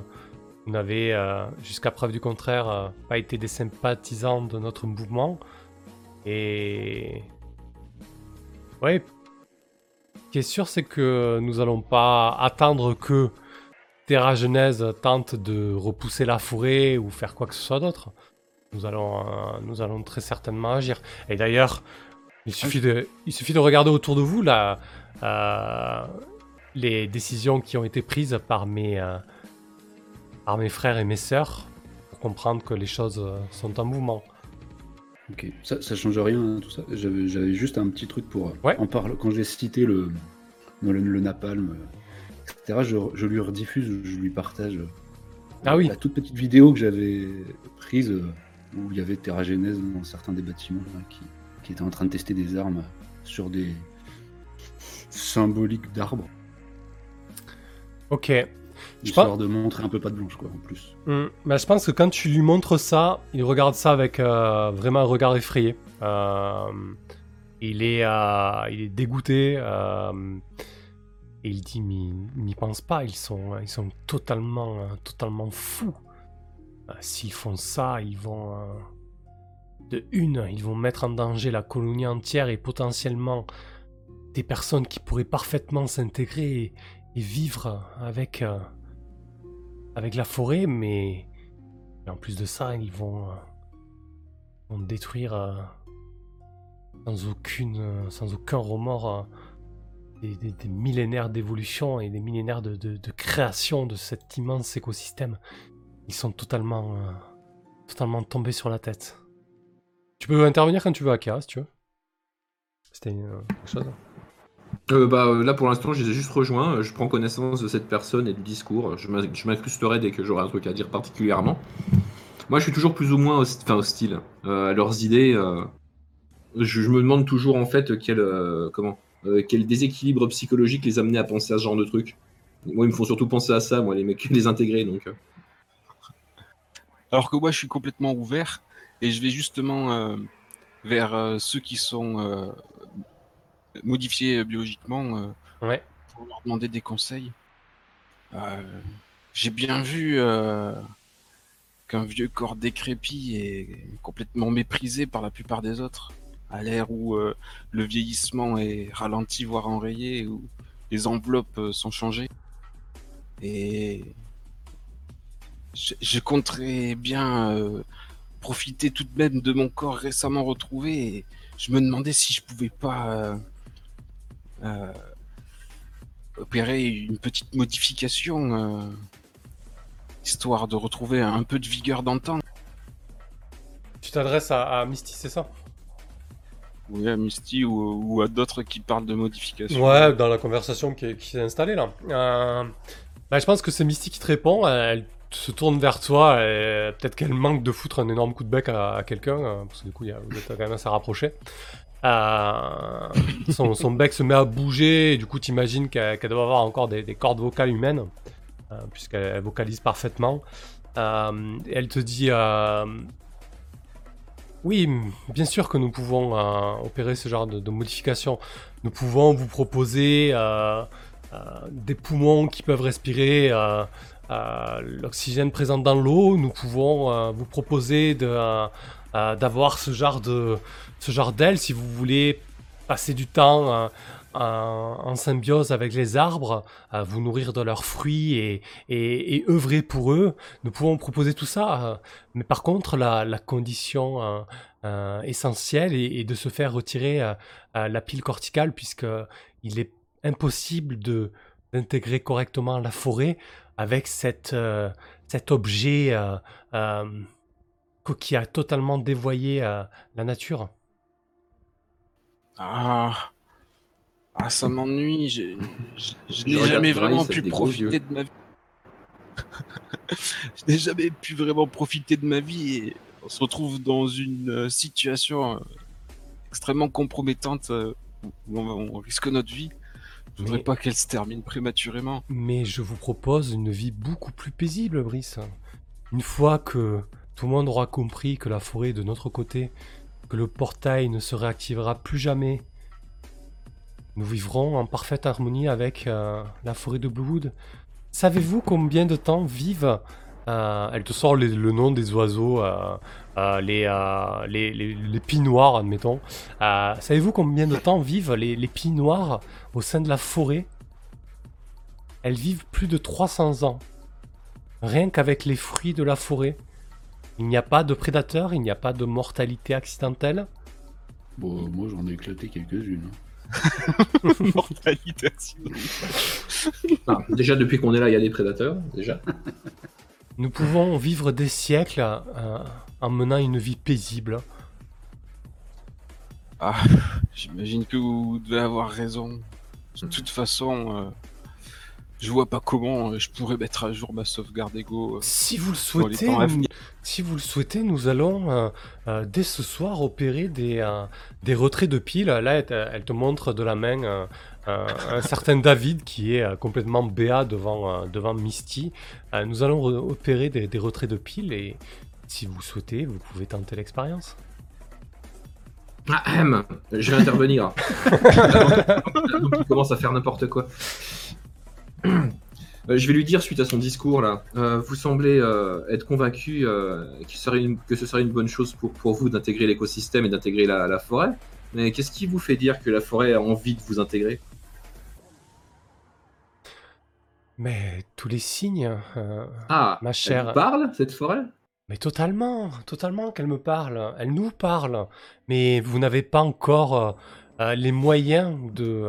vous n'avez, jusqu'à preuve du contraire, pas été des sympathisants de notre mouvement. Et... Ouais, ce qui est sûr, c'est que nous allons pas attendre que Terra Genèse tente de repousser la forêt ou faire quoi que ce soit d'autre. Nous allons, euh, nous allons très certainement agir. Et d'ailleurs, il suffit de, il suffit de regarder autour de vous là, euh, les décisions qui ont été prises par mes, euh, par mes frères et mes sœurs pour comprendre que les choses sont en mouvement. Ok, ça, ça change rien, hein, tout ça. J'avais, juste un petit truc pour Ouais. en parler. Quand j'ai cité le, le, le napalm, etc., je, je lui rediffuse, je lui partage Ah oui. la toute petite vidéo que j'avais prise euh, où il y avait Terra Genèse dans certains des bâtiments là, qui, qui étaient en train de tester des armes sur des symboliques d'arbres, Ok. Je histoire pense- de montrer un peu pas de blanche, quoi, en plus. Hmm, bah, je pense que quand tu lui montres ça, il regarde ça avec euh, vraiment un regard effrayé. Euh, il, est, euh, il est dégoûté. Et il dit, mais n'y pensent pas, ils sont, ils sont totalement, totalement fous. Euh, S'ils font ça, ils vont... euh, de une, ils vont mettre en danger la colonie entière et potentiellement des personnes qui pourraient parfaitement s'intégrer et, vivre avec... euh, avec la forêt, mais en plus de ça, ils vont, détruire sans, aucune, sans aucun remords des, millénaires d'évolution et des millénaires de, création de cet immense écosystème. Ils sont totalement, euh, totalement tombés sur la tête. Tu peux intervenir quand tu veux, Akira, si tu veux. C'était euh, quelque chose. Euh, bah, euh, là pour l'instant, je les ai juste rejoints. Je prends connaissance de cette personne et du discours. Je m'in- je m'incrusterai dès que j'aurai un truc à dire particulièrement. Moi, je suis toujours plus ou moins hosti- enfin, hostile à leurs idées. Je, me demande toujours en fait quel, comment, quel déséquilibre psychologique les amenait à penser à ce genre de truc. Moi, ils me font surtout penser à ça, moi, les mecs, les intégrer. Donc, euh. Alors que moi, je suis complètement ouvert et je vais justement euh, vers euh, ceux qui sont euh, modifiés biologiquement euh, Ouais. pour leur demander des conseils. Euh, J'ai bien vu euh, qu'un vieux corps décrépit est complètement méprisé par la plupart des autres. À l'ère où euh, le vieillissement est ralenti, voire enrayé, où les enveloppes euh, sont changées. Et je, je compterais bien euh, profiter tout de même de mon corps récemment retrouvé. Et je me demandais si je pouvais pas opérer une petite modification, histoire de retrouver un peu de vigueur d'antan. Tu t'adresses à Misty, c'est ça? Oui, à Misty ou, à d'autres qui parlent de modification. Ouais, dans la conversation qui, s'est installée là. Euh, bah, je pense que c'est Misty qui te répond. Elle se tourne vers toi peut-être qu'elle manque de foutre un énorme coup de bec à, quelqu'un, euh, parce que du coup, y a, vous êtes quand même assez rapprochés. Euh, son, bec se met à bouger et du coup, tu imagines qu'elle doit avoir encore des, des cordes vocales humaines, puisqu'elle elle vocalise parfaitement. Elle te dit Oui, bien sûr que nous pouvons euh, opérer ce genre de, de modification. Nous pouvons vous proposer euh, euh, des poumons qui peuvent respirer l'oxygène présent dans l'eau. Nous pouvons vous proposer d'avoir ce genre de ce genre d'aile si vous voulez passer du temps en, en symbiose avec les arbres, euh, vous nourrir de leurs fruits et, œuvrer pour eux. Nous pouvons proposer tout ça. euh, mais par contre, la, condition euh, euh, essentielle est, de se faire retirer euh, euh, la pile corticale puisque il est impossible de d'intégrer correctement la forêt avec euh, cet objet euh, euh, qui a totalement dévoyé euh, la nature. Ah, ah ça m'ennuie. Je je Je n'ai jamais vraiment pu profiter de ma vie. je n'ai jamais pu vraiment profiter de ma vie et on se retrouve dans une euh, situation euh, extrêmement compromettante euh, où on, risque notre vie. Je voudrais Mais- pas qu'elle se termine prématurément. Mais je vous propose une vie beaucoup plus paisible, Brice. Une fois que tout le monde aura compris que la forêt est de notre côté, que le portail ne se réactivera plus jamais, nous vivrons en parfaite harmonie avec euh, la forêt de Bluewood. Savez-vous combien de temps vivent euh, Elle te sort les- le nom des oiseaux, euh, les, les, les, noires, admettons. Savez-vous combien de temps vivent les, les pies noires au sein de la forêt? Elles vivent plus de 300 ans. Rien qu'avec les fruits de la forêt. Il n'y a pas de prédateurs, il n'y a pas de mortalité accidentelle? Bon, moi j'en ai éclaté quelques-unes. Mortalité. Ah, déjà, depuis qu'on est là, il y a des prédateurs, déjà. Nous pouvons vivre des siècles euh, en menant une vie paisible. Ah, j'imagine que vous devez avoir raison. De toute façon, euh, je vois pas comment euh, je pourrais mettre à jour ma sauvegarde Ego. euh. Si vous le souhaitez, si vous le souhaitez, nous allons euh, euh, dès ce soir opérer des, euh, des retraits de piles. Là, elle, te- elle te montre de la main euh, euh, un certain David qui est euh, complètement béat devant, euh, devant Misty. Euh, nous allons re- opérer des, des retraits de piles et si vous souhaitez, vous pouvez tenter l'expérience. Ah, ahem, je vais intervenir. Donc, il commence à faire n'importe quoi. Euh, Je vais lui dire suite à son discours là, euh, vous semblez euh, être convaincu euh, qu'il serait une- que ce serait une bonne chose pour, pour vous d'intégrer l'écosystème et d'intégrer la, la forêt. Mais qu'est-ce qui vous fait dire que la forêt a envie de vous intégrer? Mais tous les signes, euh, Ah, Ma elle chère- vous parle cette forêt? Mais totalement, totalement qu'elle me parle. Elle nous parle. Mais vous n'avez pas encore les moyens de,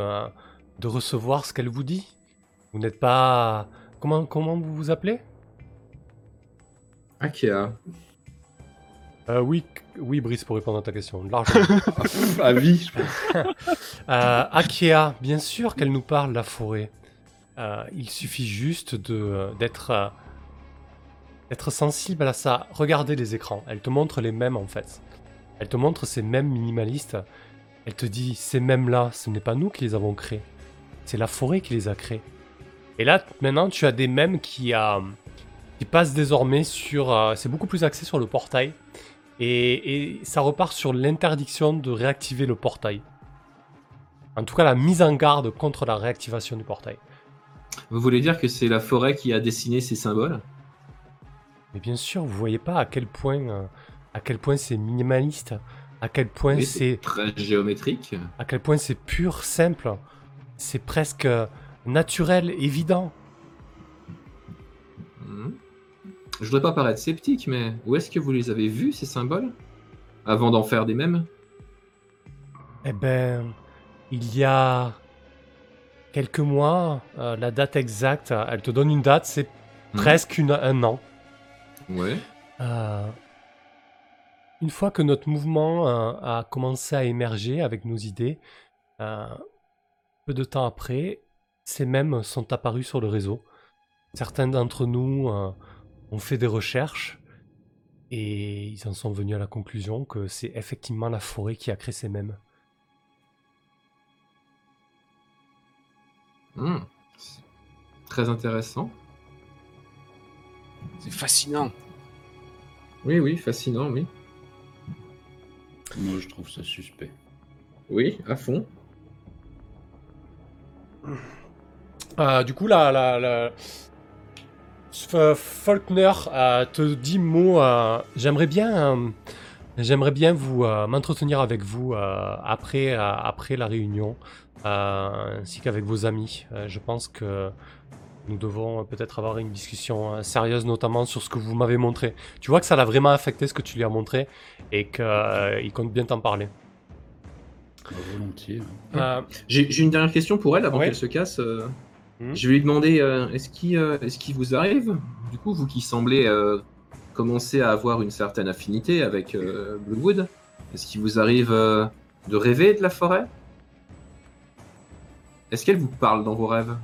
de recevoir ce qu'elle vous dit? Vous n'êtes pas... Comment, comment vous vous appelez? Akea. Euh, Oui, oui, Brice, pour répondre à ta question. Largement. À vie, je pense. Euh, Akea, bien sûr qu'elle nous parle, la forêt. Euh, il suffit juste de euh, d'être d'être sensible à ça. Regardez les écrans. Elle te montre les mêmes en fait. Elle te montre ces mêmes minimalistes. Elle te dit ces mêmes-là, ce n'est pas nous qui les avons créés. C'est la forêt qui les a créés. Et là, maintenant, tu as des mêmes qui, euh, qui passent désormais sur... euh, c'est beaucoup plus axé sur le portail. Et, et ça repart sur l'interdiction de réactiver le portail. En tout cas, la mise en garde contre la réactivation du portail. Vous voulez dire que c'est la forêt qui a dessiné ces symboles? Mais bien sûr, vous voyez pas à quel point, euh, à quel point c'est minimaliste, à quel point c'est, très géométrique. à quel point c'est pur, simple, c'est presque euh, naturel, évident. Mhm. Je voudrais pas paraître sceptique, mais où est-ce que vous les avez vus ces symboles Avant d'en faire des mêmes Eh ben, il y a quelques mois, euh, la date exacte, elle te donne une date, c'est Mhm. presque une- un an. Ouais. Euh, une fois que notre mouvement euh, a commencé à émerger avec nos idées, euh, peu de temps après, ces mêmes sont apparus sur le réseau. Certains d'entre nous euh, ont fait des recherches et ils en sont venus à la conclusion que c'est effectivement la forêt qui a créé ces mêmes. Hmm. Très intéressant. C'est fascinant. Oui, oui, fascinant, oui. Moi, je trouve ça suspect. Oui, à fond. Euh, du coup, la, la, la- Faulkner euh, te dit mot. euh, j'aimerais bien, euh, j'aimerais bien vous euh, m'entretenir avec vous euh, après, euh, après la réunion, euh, ainsi qu'avec vos amis. Euh, je pense que nous devons peut-être avoir une discussion sérieuse, notamment sur ce que vous m'avez montré. Tu vois que ça l'a vraiment affecté ce que tu lui as montré et qu'il compte bien t'en parler. Volontiers. Euh, J'ai j'ai une dernière question pour elle avant Ouais. qu'elle se casse. Mhm. Je vais lui demander euh, est-ce qu'il euh, est-ce qu'il vous arrive, du coup, vous qui semblez euh, commencer à avoir une certaine affinité avec euh, Bluewood, est-ce qu'il vous arrive euh, de rêver de la forêt? Est-ce qu'elle vous parle dans vos rêves?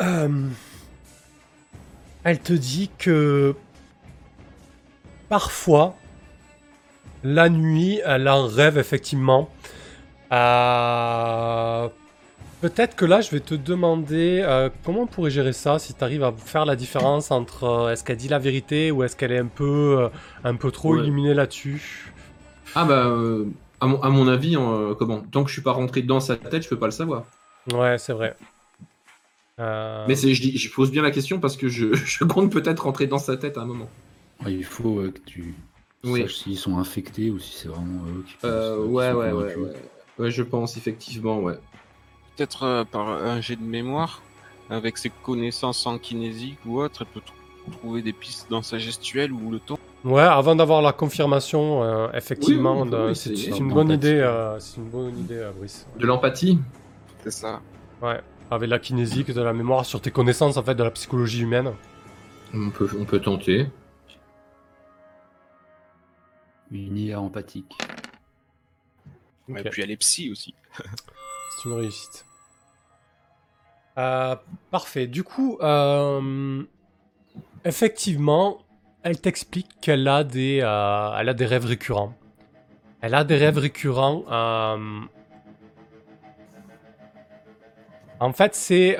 Euh, elle te dit que parfois, la nuit, elle en rêve effectivement. Euh, Peut-être que là, je vais te demander euh, comment on pourrait gérer ça, si tu arrives à faire la différence entre euh, est-ce qu'elle dit la vérité ou est-ce qu'elle est un peu, euh, un peu trop Ouais. illuminée là-dessus? Ah bah, euh, à, mon, à mon avis, euh, comment Tant que je suis pas rentré dans sa tête, je peux pas le savoir. Ouais, c'est vrai. Euh, Mais c'est, je, dis- je pose bien la question parce que je, je compte peut-être rentrer dans sa tête à un moment. Ouais, il faut euh, que tu Oui. saches s'ils sont infectés ou si c'est vraiment eux qui Euh, ouais, ouais, ouais, ouais. Ouais, je pense effectivement, ouais. Peut-être euh, par un jet de mémoire, avec ses connaissances en kinésique ou autre, elle peut tr- trouver des pistes dans sa gestuelle ou le ton. Ouais, avant d'avoir la confirmation, euh, effectivement, Oui, oui, de- oui, c'est c'est- c'est une bonne idée. euh, c'est une bonne idée, euh, Brice. De l'empathie? C'est ça. Ouais, avec la kinésique, de la mémoire, sur tes connaissances en fait de la psychologie humaine. on peut, on peut tenter. Une IA empathique. Et puis elle est psy aussi. C'est une réussite. Euh, parfait. Du coup, euh, effectivement, elle t'explique qu'elle a des, euh, a des rêves récurrents. Elle a des rêves récurrents. En fait, c'est,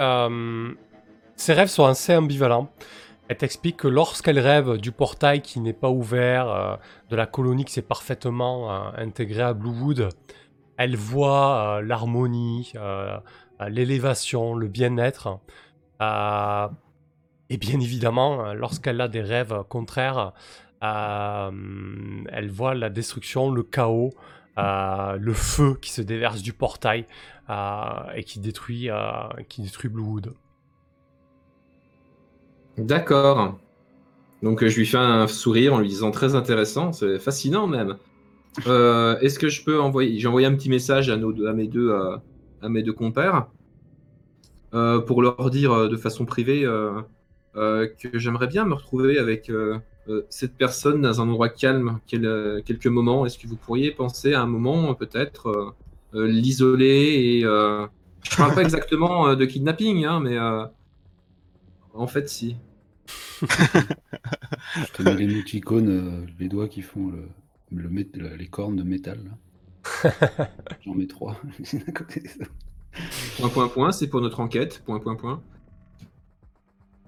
ses rêves sont assez ambivalents. Elle t'explique que lorsqu'elle rêve du portail qui n'est pas ouvert, de la colonie qui s'est parfaitement intégrée à Bluewood, elle voit l'harmonie, l'élévation, le bien-être. Et bien évidemment, lorsqu'elle a des rêves contraires, euh, elle voit la destruction, le chaos, le feu qui se déverse du portail et qui détruit, qui détruit Bluewood. D'accord. Donc euh, je lui fais un sourire en lui disant très intéressant, c'est fascinant même. Euh, Est-ce que je peux envoyer J'ai envoyé un petit message à, nos à mes deux à mes deux compères euh, pour leur dire euh, de façon privée euh, que j'aimerais bien me retrouver avec cette personne dans un endroit calme quel- quelques moments. Est-ce que vous pourriez penser à un moment peut-être l'isoler et je parle pas exactement de kidnapping, hein, mais en fait si. Je te mets euh, les doigts qui font les cornes de métal. J'en mets trois. à côté des autres. Point, point, point, c'est pour notre enquête. Point, point, point.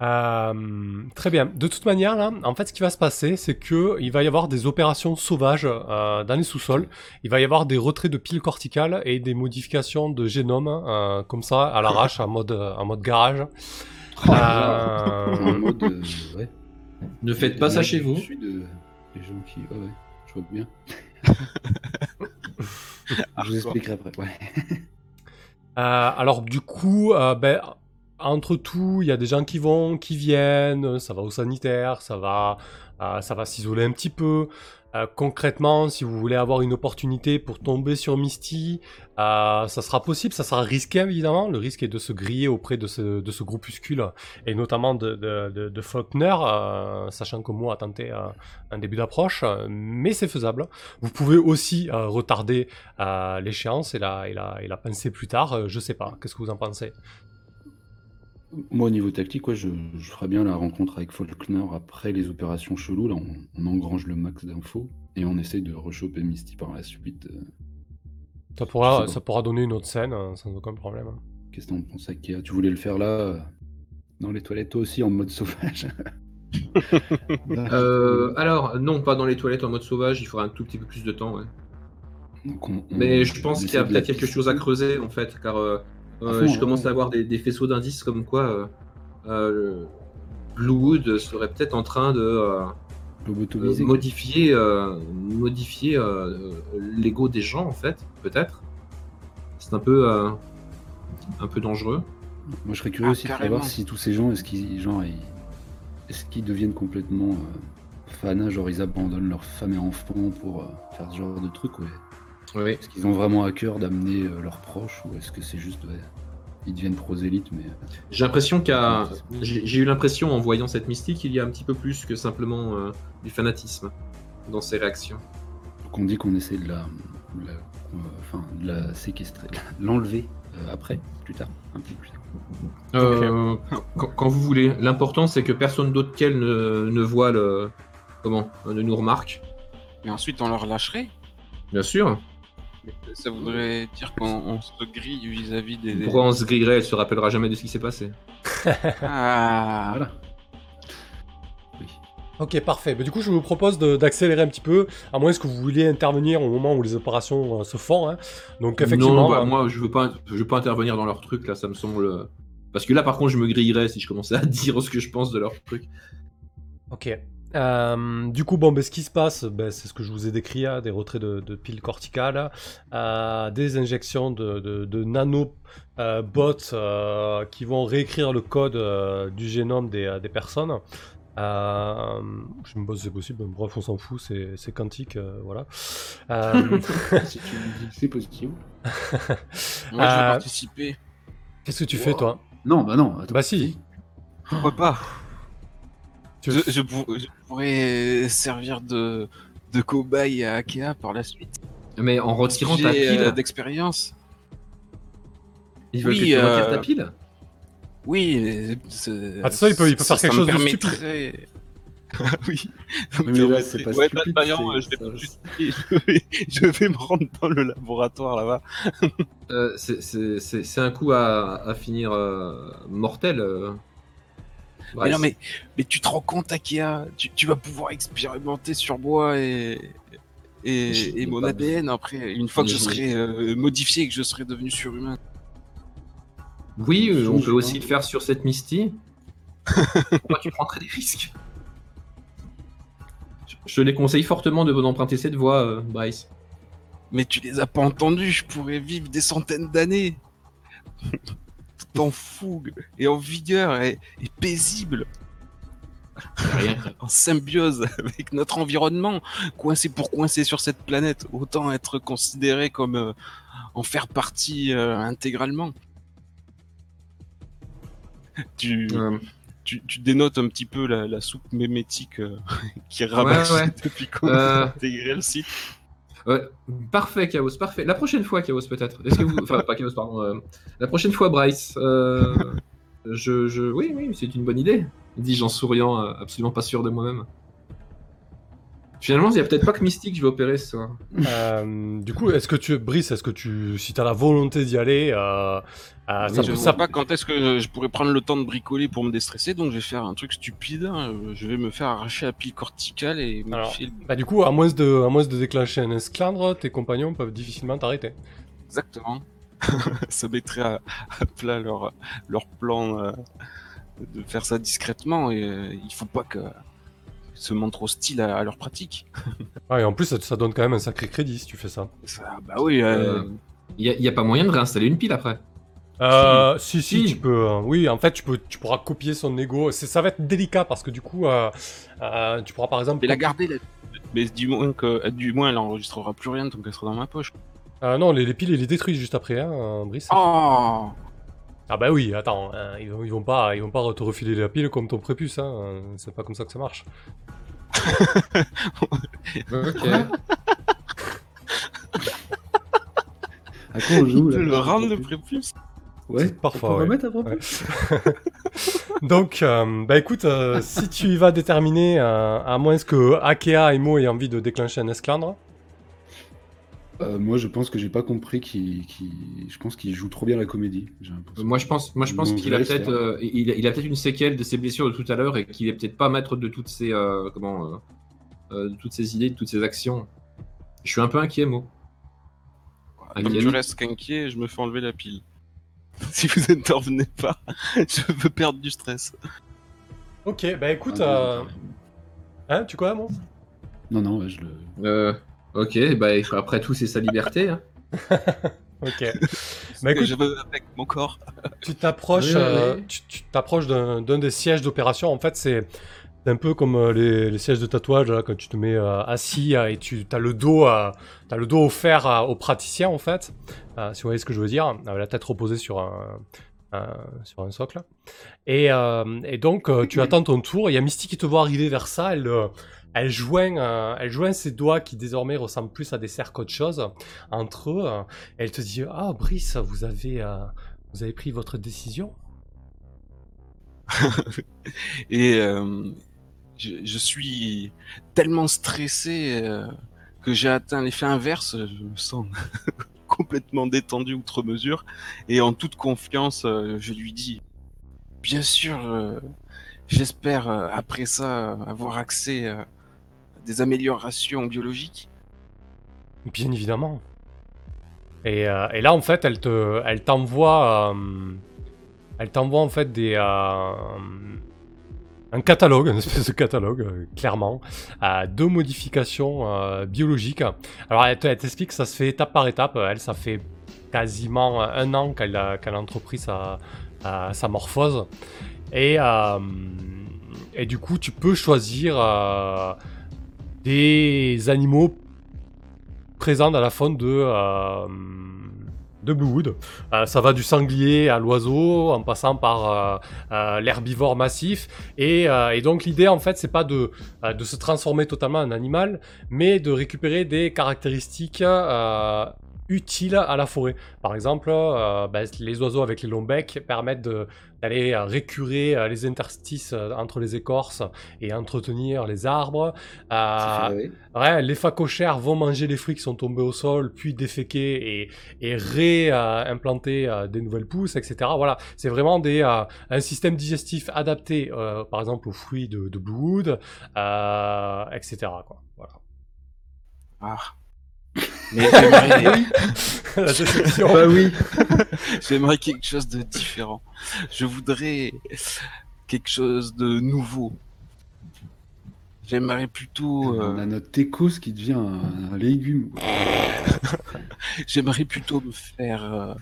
Euh, très bien. De toute manière, là, en fait, ce qui va se passer, c'est que il va y avoir des opérations sauvages euh, dans les sous-sols. Il va y avoir des retraits de piles corticales et des modifications de génome, euh, comme ça, à l'arrache, en mode, en mode garage. En Euh, mode, euh, ouais. Ne faites pas ça chez je vous. suis de... des gens qui. Ouais, je vois bien. Je vous expliquerai après. Ouais. Euh, alors du coup, euh, ben, entre tout, il y a des gens qui vont, qui viennent, ça va au sanitaire, ça va, euh, ça va s'isoler un petit peu. Euh, concrètement, si vous voulez avoir une opportunité pour tomber sur Misty, euh, ça sera possible, ça sera risqué évidemment. Le risque est de se griller auprès de ce, de groupuscule et notamment de, Faulkner, euh, sachant que moi a tenté un début d'approche, mais c'est faisable. Vous pouvez aussi retarder l'échéance et la, et, et la penser plus tard. je sais pas. Qu'est-ce que vous en pensez? Moi, au niveau tactique, ouais, je, je ferais bien la rencontre avec Faulkner après les opérations cheloues. Là, on, on engrange le max d'infos et on essaye de rechoper Misty par la suite. euh. ça pourra, ça pourra donner une autre scène euh, sans aucun problème. Qu'est-ce que t'en penses, Akia Tu voulais le faire là, euh, dans les toilettes toi aussi, en mode sauvage? Euh, alors, non, pas dans les toilettes en mode sauvage, il faudra un tout petit peu plus de temps. ouais. Donc, on- on- Mais je pense on qu'il y a essaie de la peut-être quelque chose à creuser en fait, car euh, euh, fond, je ouais. commence à avoir des, des faisceaux d'indices comme quoi euh, euh, Bluewood serait peut-être en train de euh, euh, modifier, euh, modifier euh, l'ego des gens en fait, peut-être. C'est un peu, euh, un peu dangereux. Moi, je serais curieux Ah, aussi de savoir si tous ces gens, est-ce qu'ils genre, est-ce qu'ils deviennent complètement euh, fanas, genre ils abandonnent leurs femmes et enfants pour euh, faire ce genre de truc, ouais. Oui. Est-ce qu'ils ont vraiment à cœur d'amener euh, leurs proches ou est-ce que c'est juste, ouais, ils deviennent prosélytes, mais euh, J'ai l'impression a, j'ai eu l'impression en voyant cette mystique, qu'il y a un petit peu plus que simplement euh, du fanatisme dans ses réactions. qu'on dit qu'on essaie de la, de la- euh, enfin, de la séquestrer, de l'enlever euh, après, plus tard, un peu plus tard. Euh, quand, quand vous voulez. L'important, c'est que personne d'autre qu'elle ne, ne voit le. Comment Ne nous remarque. Mais ensuite, on leur lâcherait? Bien sûr. Ça voudrait dire qu'on on se grille vis-à-vis des. des- Pourquoi on se grillerait? Elle se rappellera jamais de ce qui s'est passé. Ah, Voilà. Oui. Ok, parfait. Mais du coup, je vous propose de- d'accélérer un petit peu, à moins que vous vouliez intervenir au moment où les opérations euh, se font. hein. Donc, effectivement. Non, bah, euh, moi, je veux pas, je veux pas intervenir dans leur truc là. Ça me semble. Parce que là, par contre, je me grillerais si je commençais à dire ce que je pense de leur truc. Ok. Euh, du coup, bon, ben, ce qui se passe, ben, c'est ce que je vous ai décrit, hein, des retraits de, de piles corticales, euh, des injections de, de, de nanobots euh, qui vont réécrire le code euh, du génome des, euh, des personnes. Euh, je me pose, c'est possible, bref, on s'en fout, c'est c'est quantique, euh, voilà. Euh, si tu me dis que c'est possible. moi, je vais Euh, participer. Qu'est-ce que tu fais, toi? Non, bah non. Attends. Bah si. Pourquoi pas? Je, je pourrais servir de, de cobaye à Akea par la suite. Mais en retirant ta pile, euh, d'expérience. ils veulent oui, que tu retires euh, ta pile. Oui, c'est- Ah, ça, il peut- il peut faire quelque chose de stupide. permettrait- Ah oui. Mais là, permettrait- c'est pas ouais, stupide, pas vaillant, c'est- je, vais ça- pas justifier. je, vais, je vais me rendre dans le laboratoire là-bas. Euh, c'est- c'est c'est- c'est un coup à, à finir euh, mortel. Mais non, mais, mais tu te rends compte, Akea, tu, tu vas pouvoir expérimenter sur moi et, et, mon ADN après, une fois que je serai euh, modifié et que je serai devenu surhumain. Oui, euh, on peut aussi le faire sur cette Misty. Pourquoi tu prendrais des risques Je- les conseille fortement de d'emprunter cette voie, euh, Bryce. Mais tu les as pas entendus, je pourrais vivre des centaines d'années. En fougue et en vigueur et, et paisible, Rien. en symbiose avec notre environnement, coincé pour coincé sur cette planète, autant être considéré comme euh, en faire partie euh, intégralement. Tu, Euh, tu, tu dénotes un petit peu la, la soupe mémétique qui ramasse ouais. depuis qu'on a intégré le site. Parfait, Chaos, parfait. La prochaine fois, Chaos, peut-être. Enfin, pas Chaos, pardon. euh, La prochaine fois, Bryce. euh. Oui, oui, c'est une bonne idée. Dis-je en souriant, euh, absolument pas sûr de moi-même. Finalement, il n'y a peut-être pas que Mystique que je vais opérer ce soir. Euh, du coup, est-ce que tu, Brice, est-ce que tu, si tu as la volonté d'y aller, euh, euh, ça, je ne sais pas quand est-ce que je pourrais prendre le temps de bricoler pour me déstresser, donc je vais faire un truc stupide. hein. Je vais me faire arracher la pile corticale et Alors, le- bah, du coup, à moins de, à moins de déclencher un esclandre, tes compagnons peuvent difficilement t'arrêter. Exactement. ça mettrait à, à plat leur, leur plan euh, de faire ça discrètement et euh, il faut pas que se montrent hostiles à, à leur pratique. Ah, et en plus, ça, ça donne quand même un sacré crédit si tu fais ça. Ça, bah oui, euh, Il n'y a, pas moyen de réinstaller une pile après. Euh, si, si, Si. tu peux. euh, oui, en fait, tu, peux, tu pourras copier son ego. Ça va être délicat parce que du coup, euh, euh, tu pourras par exemple. mais la garder, la- mais du moins que du moins elle enregistrera plus rien tant qu'elle sera dans ma poche. Euh, non, les, les piles, ils les détruisent juste après, hein, euh, Brice. Oh Ah bah oui, attends, hein, ils, vont, ils vont pas, ils vont pas te refiler la pile comme ton prépuce, hein. C'est pas comme ça que ça marche. Ok. À quoi on joue là le rendre le prépuce Ouais, Parfois, On peut ouais. remettre après Ouais. Donc, euh, bah écoute, euh, si tu y vas déterminer, euh, à moins que Akea et Mo aient envie de déclencher un esclandre, Euh, moi, je pense que j'ai pas compris qu'il, je pense qu'il joue trop bien la comédie. Moi, je pense, moi, je pense qu'il a peut-être, euh, il, a peut-être une séquelle de ses blessures de tout à l'heure et qu'il est peut-être pas maître de toutes ses, euh, comment, de toutes ses idées, de toutes ses actions. Je suis un peu inquiet, moi. Comme je reste qu'inquiet, je me fais enlever la pile. si vous intervenez pas, je veux perdre du stress. Ok, bah écoute, ah, hein, tu quoi, mon Non, non, je le. Ok, bah après tout, c'est sa liberté. Hein. ok. bah, écoute, je veux avec mon corps. tu t'approches, euh, tu t'approches d'un des sièges d'opération. En fait, c'est un peu comme euh, les, sièges de tatouage quand tu te mets euh, assis et tu as le dos, as le dos offert au praticien en fait. si vous voyez ce que je veux dire, la tête reposée sur un, sur un socle. Et, et donc, tu attends ton tour. Il y a Misty qui te voit arriver vers ça. Elle, elle joint, euh, elle joint ses doigts qui désormais ressemblent plus à des cercles qu'autre chose entre eux. Euh, elle te dit Ah, Brice, vous avez, euh, pris votre décision Et je, suis tellement stressé que j'ai atteint l'effet inverse. Je me sens complètement détendu outre mesure. Et en toute confiance, je lui dis Bien sûr, j'espère après ça avoir accès des améliorations biologiques Bien évidemment. Et, euh, et, là, en fait, elle te, elle t'envoie, euh, elle t'envoie en fait des, euh, un catalogue, une espèce de catalogue, clairement, de modifications biologiques. Alors, elle, t'explique que ça se fait étape par étape. Elle, ça fait quasiment un an qu'elle a, qu'elle a entrepris sa, sa morphose. Et du coup, tu peux choisir des animaux présents dans la faune de, euh, de Bluewood. Euh, ça va du sanglier à l'oiseau, en passant par euh, l'herbivore massif. Et, donc l'idée, en fait, c'est pas de, de se transformer totalement en animal, mais de récupérer des caractéristiques utiles à la forêt. Par exemple, ben, les oiseaux avec les longs becs permettent d'aller euh, récurer euh, les interstices euh, entre les écorces et entretenir les arbres. ouais, les phacochères vont manger les fruits qui sont tombés au sol, puis déféquer et, et réimplanter des nouvelles pousses, etc. Voilà, c'est vraiment des, un système digestif adapté, par exemple, aux fruits de, de Bluewood, etc. Quoi. Voilà. Ah. Mais j'aimerais... bah oui. j'aimerais quelque chose de différent. Je voudrais quelque chose de nouveau. J'aimerais plutôt. On a euh, notre técos qui devient un, légume. J'aimerais plutôt me faire euh,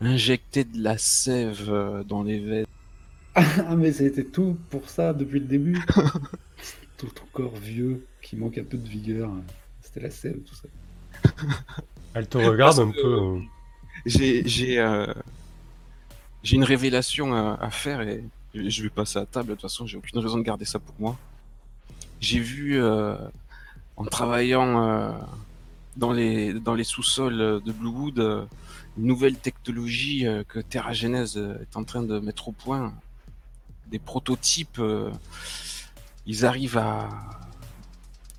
injecter de la sève euh, dans les veines. ah, mais été tout pour ça depuis le début. tout ton corps vieux qui manque un peu de vigueur la scène, tout ça. Elle te regarde un peu. Euh. J'ai j'ai euh, j'ai une révélation à, faire et je vais passer à table. De toute façon, j'ai aucune raison de garder ça pour moi. J'ai vu euh, en travaillant dans les dans les sous-sols de Bluewood une nouvelle technologie que Terra Genèse est en train de mettre au point. Des prototypes. ils arrivent à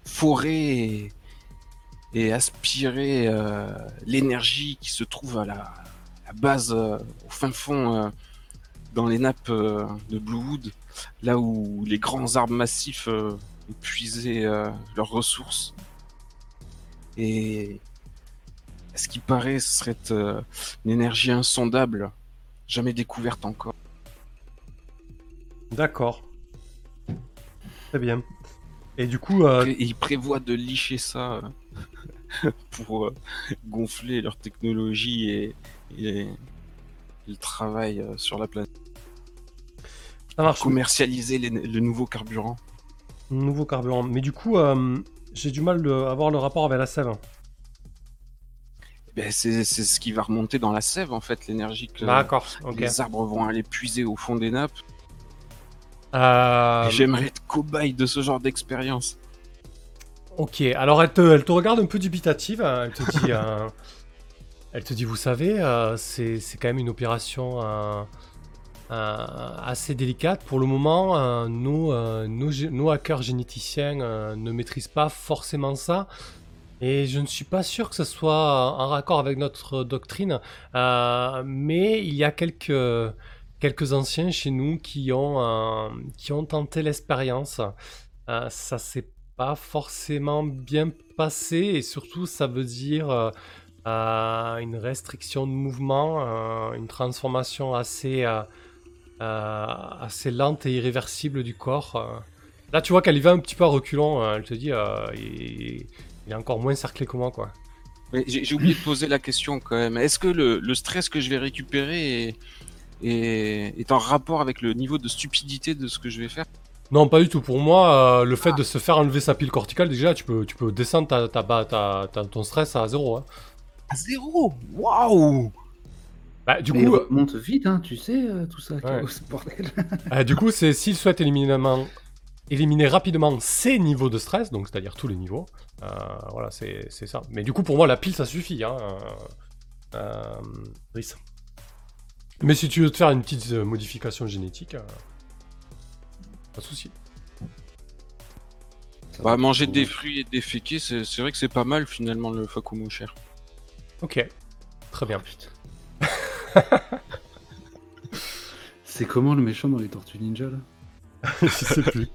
forer et aspirer euh, l'énergie qui se trouve à la, base, euh, au fin fond, euh, dans les nappes de Bluewood, là où les grands arbres massifs épuisaient leurs ressources. Et ce qui paraît, ce serait une énergie insondable, jamais découverte encore. D'accord. Très bien. Et du coup, il prévoit de licher ça pour euh, gonfler leur technologie et, le travail euh, sur la planète. Ça marche. Commercialiser le nouveau carburant. Nouveau carburant. Mais du coup, euh, j'ai du mal à avoir le rapport avec la sève. Ben, c'est ce qui va remonter dans la sève, en fait, l'énergie que les arbres vont aller puiser au fond des nappes. J'aimerais être cobaye de ce genre d'expérience. Ok, alors elle te, elle te regarde un peu dubitative, hein. elle te dit, euh, elle te dit, vous savez, euh, c'est quand même une opération euh, assez délicate. Pour le moment, nos, nos, nos, hackers généticiens ne maîtrisent pas forcément ça. Et je ne suis pas sûr que ce soit en raccord avec notre doctrine, euh, mais il y a quelques, quelques anciens chez nous qui ont, euh, qui ont tenté l'expérience. Euh, ça s'est pas forcément bien passé et surtout ça veut dire euh, euh, une restriction de mouvement, euh, une transformation assez, assez lente et irréversible du corps. Là tu vois qu'elle y va un petit peu à reculons, elle te dit il, est encore moins cerclé que moi quoi. J'ai oublié de poser la question quand même. Est-ce que le, stress que je vais récupérer est en rapport avec le niveau de stupidité de ce que je vais faire? Non, pas du tout. Pour moi, euh, le fait de se faire enlever sa pile corticale, déjà, tu peux, tu peux descendre ta, ta, ta- ta- ton stress à zéro. hein. À zéro? Waouh Bah, du Mais il coup, remonte vite, hein, tu sais, euh, tout ça, Ouais. Chaos, bordel. euh, du coup, c'est s'il souhaite éliminer, éliminer rapidement ses niveaux de stress, donc c'est-à-dire tous les niveaux. euh, voilà, c'est c'est ça. Mais du coup, pour moi, la pile, ça suffit. Hein, euh, euh. Mais si tu veux te faire une petite modification génétique, euh, pas de souci. Bah, va, manger des fruits et des féquets, c'est vrai que c'est pas mal finalement le Fakumo cher. Ok, très bien. Putain. C'est comment le méchant dans les Tortues Ninja là Je sais plus.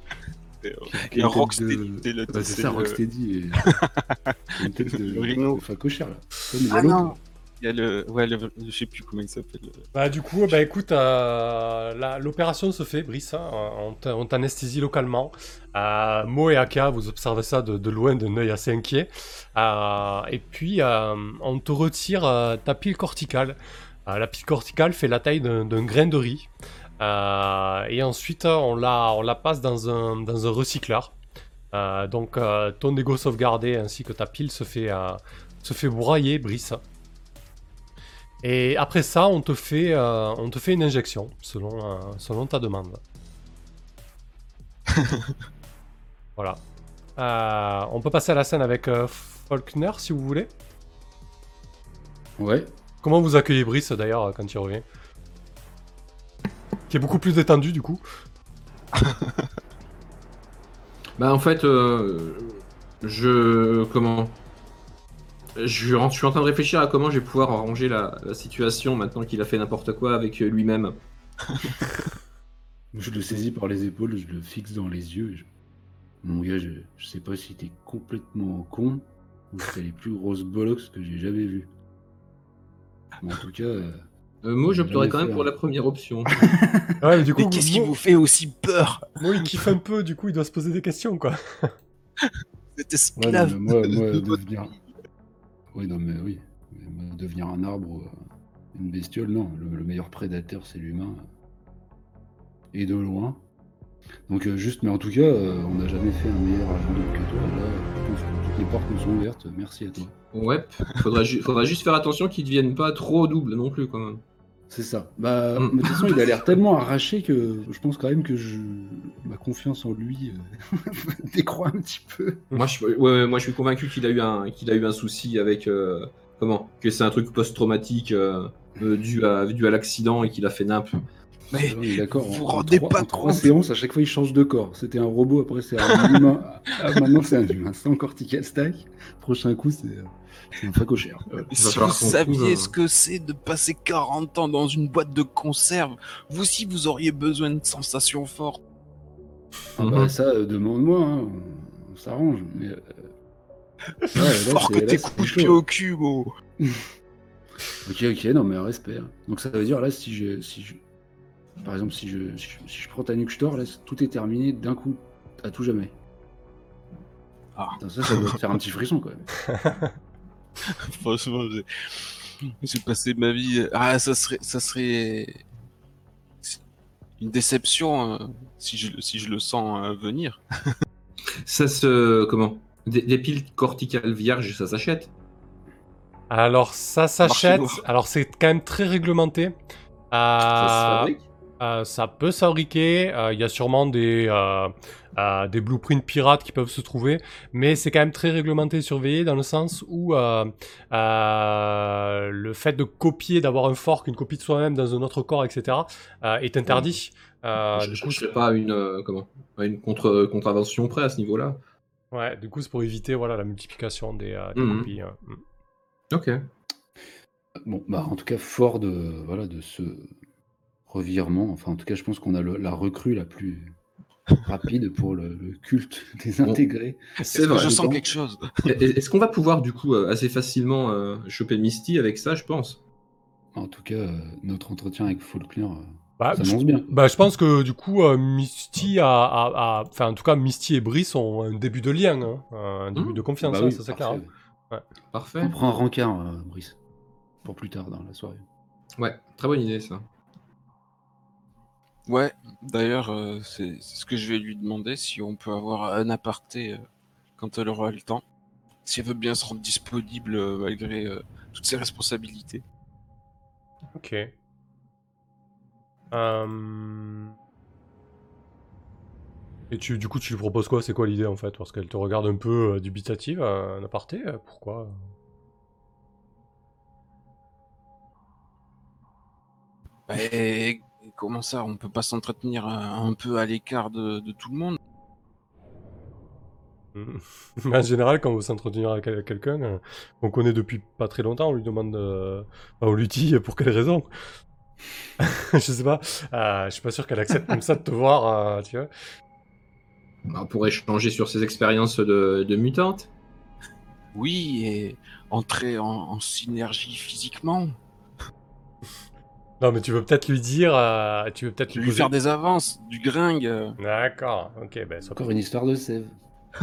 Un tête Rocksteady, de- c'est Bah, c'est ça, le- Rocksteady. Et... C'est une tête de, facochère là. Comme il Ah non Il y a le. Ouais, le... sais plus comment il s'appelle. Bah du coup, bah écoute, euh, l'opération se fait, Brice, hein, on t'anesthésie localement. Euh, Mo et Aka, vous observez ça de, loin d'un œil assez inquiet. Euh, et puis, euh, on te retire ta pile corticale. La pile corticale fait la taille d'un grain de riz. Et ensuite, on la, on la passe dans un, dans un recycleur. Donc, ton ego sauvegardé ainsi que ta pile se fait, se fait broyer, Brice. Et après ça, on te fait, euh, on te fait une injection selon, euh, selon ta demande. voilà. Euh, on peut passer à la scène avec euh, Faulkner si vous voulez. Ouais. Comment vous accueillez Brice d'ailleurs quand il revient? Qui est beaucoup plus détendu du coup. Bah en fait, euh, je comment? Je, suis en- je suis en train de réfléchir à comment je vais pouvoir arranger la, la situation maintenant qu'il a fait n'importe quoi avec lui-même. Je le saisis par les épaules, je le fixe dans les yeux. je- Mon gars, je, je sais pas si t'es complètement con ou si t'as les plus grosses bollocks que j'ai jamais vues. Mais en tout cas, euh, Euh, moi, j'opterais quand même pour la première option. Ouais, mais du coup, Mais qu'est-ce qui vous fait aussi peur Mo, il kiffe un peu, du coup, il doit se poser des questions quoi. Cet ouais, non, esclave mais moi, moi, de votre devenir. Oui, non, mais oui. Mais devenir un arbre euh, une bestiole, non. Le, le meilleur prédateur, c'est l'humain. Et de loin. Donc, euh, juste, mais en tout cas, euh, on n'a jamais fait un meilleur agent double que toi. Là, toutes les portes nous sont ouvertes. Merci à toi. Ouais, faudra, faudra juste faire attention qu'ils deviennent pas trop doubles non plus quand même. C'est ça. Bah, Mm. mais de toute façon, il a l'air tellement arraché que je pense quand même que je... ma confiance en lui euh, décroît un petit peu. Moi, je, ouais, ouais, moi, je suis convaincu qu'il a eu un, qu'il a eu un souci avec euh, comment? Que c'est un truc post-traumatique euh, euh, dû à, dû à l'accident et qu'il a fait nimp. Mais Oui, d'accord. vous en- en rendez trois- pas en trois compte. séances, à chaque fois, il change de corps. C'était un robot, après, c'est un humain. Ah, maintenant, c'est un humain sans cortical stack. Prochain coup, c'est euh, un facochère. Euh, si vous saviez euh, ce que c'est de passer 40 ans dans une boîte de conserve, vous aussi vous auriez besoin de sensations fortes. ah bah, Mhm. ça, euh, demande-moi. hein, On, s'arrange. Mais. euh, ouais, là, Fort que t'es c'est couché chaud. au cul, gros. Ok, ok, non, mais respect. hein. Donc, ça veut dire, là, si je. Si je... Par exemple, si je, si je, si je prends ta Nuxtor, là, tout est terminé d'un coup, à tout jamais. Ah. Putain, ça, ça doit te faire un petit frisson, quand même. Franchement, j'ai- j'ai passé ma vie. Ah, ça serait, ça serait une déception euh, si je, si je le sens euh, venir. Ça se comment? Des, des piles corticales vierges, ça s'achète? Alors ça s'achète. Alors c'est quand même très réglementé. Ça se Euh, fabrique? Euh, ça peut se fabriquer, euh, il y a sûrement des, euh, euh, des blueprints pirates qui peuvent se trouver, mais c'est quand même très réglementé et surveillé dans le sens où euh, euh, le fait de copier, d'avoir un fork, une copie de soi-même dans un autre corps, etc., euh, est interdit. Euh, je coup, serais pas à une euh, comment une contre contravention près à ce niveau-là. Ouais, du coup, c'est pour éviter voilà, la multiplication des, euh, des Mhm. copies. hein. Mm. Ok. Bon, bah, en tout cas, fort de, voilà, de ce revirement, enfin, en tout cas, je pense qu'on a le- la recrue la plus rapide pour le, le culte des Bon. intégrés. C'est Est-ce que vrai. je sens quelque chose? Est- Est-ce qu'on va pouvoir du coup euh, assez facilement euh, choper Misty avec ça, je pense? En tout cas, euh, notre entretien avec Faulkner euh, Bah, je, s'annonce bien. bah, je pense que du coup, euh, Misty a, a- a- Enfin, en tout cas, Misty et Brice ont un début de lien, hein, un début Mhm. de confiance, Bah hein, oui, ça c'est clair. parfait. hein. Parfait. On prend un rencard, euh, Brice, pour plus tard dans la soirée. Ouais, très bonne idée ça. Ouais, d'ailleurs, euh, c'est c'est ce que je vais lui demander, si on peut avoir un aparté euh, quand elle aura le temps. Si elle veut bien se rendre disponible euh, malgré euh, toutes ses responsabilités. Ok. Euh, Et tu, du coup, tu lui proposes quoi? C'est quoi l'idée en fait? Parce qu'elle te regarde un peu euh, dubitative, euh, un aparté. euh, Pourquoi? Et, comment ça, on peut pas s'entretenir un, un peu à l'écart de, de tout le monde? En général, quand on veut s'entretenir avec quel- quelqu'un euh, qu'on connaît depuis pas très longtemps, on lui demande, euh, on lui dit pour quelle raison? je sais pas. Euh, je suis pas sûr qu'elle accepte comme ça de te voir, euh, tu vois. Bah, On pourrait échanger sur ses expériences de, de mutante. Oui, et entrer en, en synergie physiquement, Non, mais tu veux peut-être lui dire, euh, tu veux peut-être lui, lui faire des avances, du gringue. euh. D'accord. Ok, ben Encore une histoire de sève.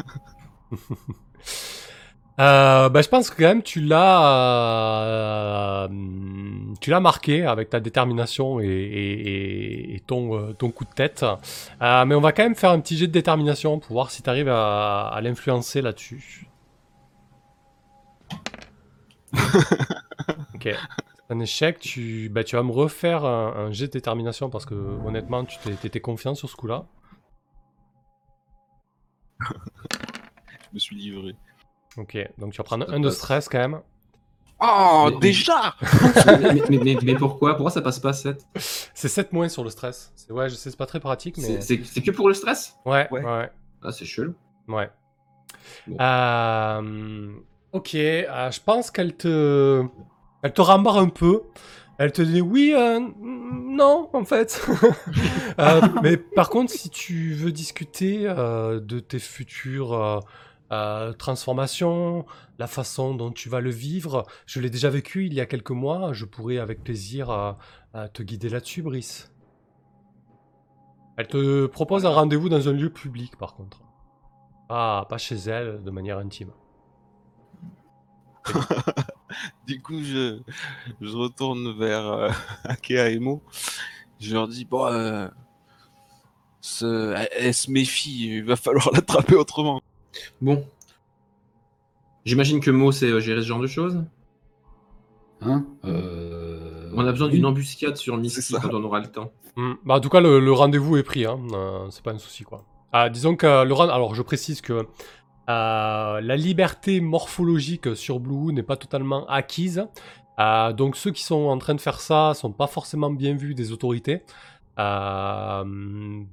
Euh, bah, je pense que quand même tu l'as, euh, tu l'as marqué avec ta détermination et, et- et- et ton, euh, ton coup de tête. Euh, mais on va quand même faire un petit jet de détermination pour voir si tu arrives à, à l'influencer là-dessus. ok. Un échec, tu, bah, tu vas me refaire un, un jet de détermination parce que honnêtement, tu t'es- t'étais confiant sur ce coup-là. Je me suis livré. Ok, donc tu vas prendre un de stress quand même. Oh, Mais- déjà mais, mais- mais- mais pourquoi? Pourquoi ça passe pas 7 C'est 7 moins sur le stress. C'est ouais, je sais, c'est pas très pratique, mais. C'est que pour le stress? Ouais, ouais, Ouais. ouais. Ah, c'est chelou. ouais. Bon. Euh, ok, euh, je pense qu'elle te. Elle te rembarre un peu. Elle te dit oui, euh, non, en fait. Euh, mais par contre, si tu veux discuter euh, de tes futures transformations, la façon dont tu vas le vivre, je l'ai déjà vécu il y a quelques mois. Je pourrais avec plaisir te guider là-dessus, Brice. Elle te propose un rendez-vous dans un lieu public, par contre. Ah, pas chez elle, de manière intime. Du coup, je, je retourne vers euh, Akea et Mo. Je leur dis, bon, euh, ce- elle, elle se méfie, il va falloir l'attraper autrement. Bon. J'imagine que Mo sait euh, gérer ce genre de choses. Hein Euh, On a besoin oui. d'une embuscade sur Misty quand on aura le temps. Hmm. Bah, en tout cas, le, le rendez-vous est pris, hein. euh, c'est pas un souci, quoi. Ah, disons que le rend- alors je précise que euh, la liberté morphologique sur Blue n'est pas totalement acquise. Euh, donc ceux qui sont en train de faire ça sont pas forcément bien vus des autorités. Euh,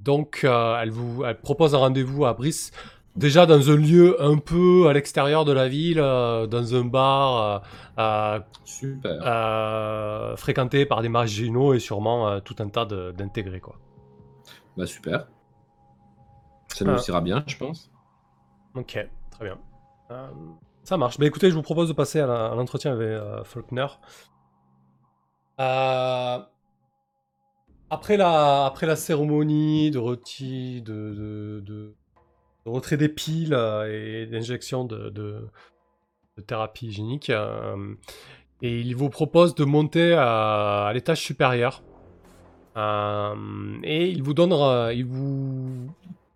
donc euh, elle vous elle propose un rendez-vous à Brice, déjà dans un lieu un peu à l'extérieur de la ville, euh, dans un bar Super. euh, fréquenté par des marginaux et sûrement euh, tout un tas de- d'intégrés quoi. Bah super. Ça nous Ah. ira bien, je pense. Ok, très bien. Euh, ça marche. Bah écoutez, je vous propose de passer à l'entretien avec euh, Faulkner. Euh, après, la, après la cérémonie de, reti, de, retrait des piles et d'injection de, thérapie hygiénique, et il vous propose de monter à, l'étage supérieur. Et il vous donne, il vous,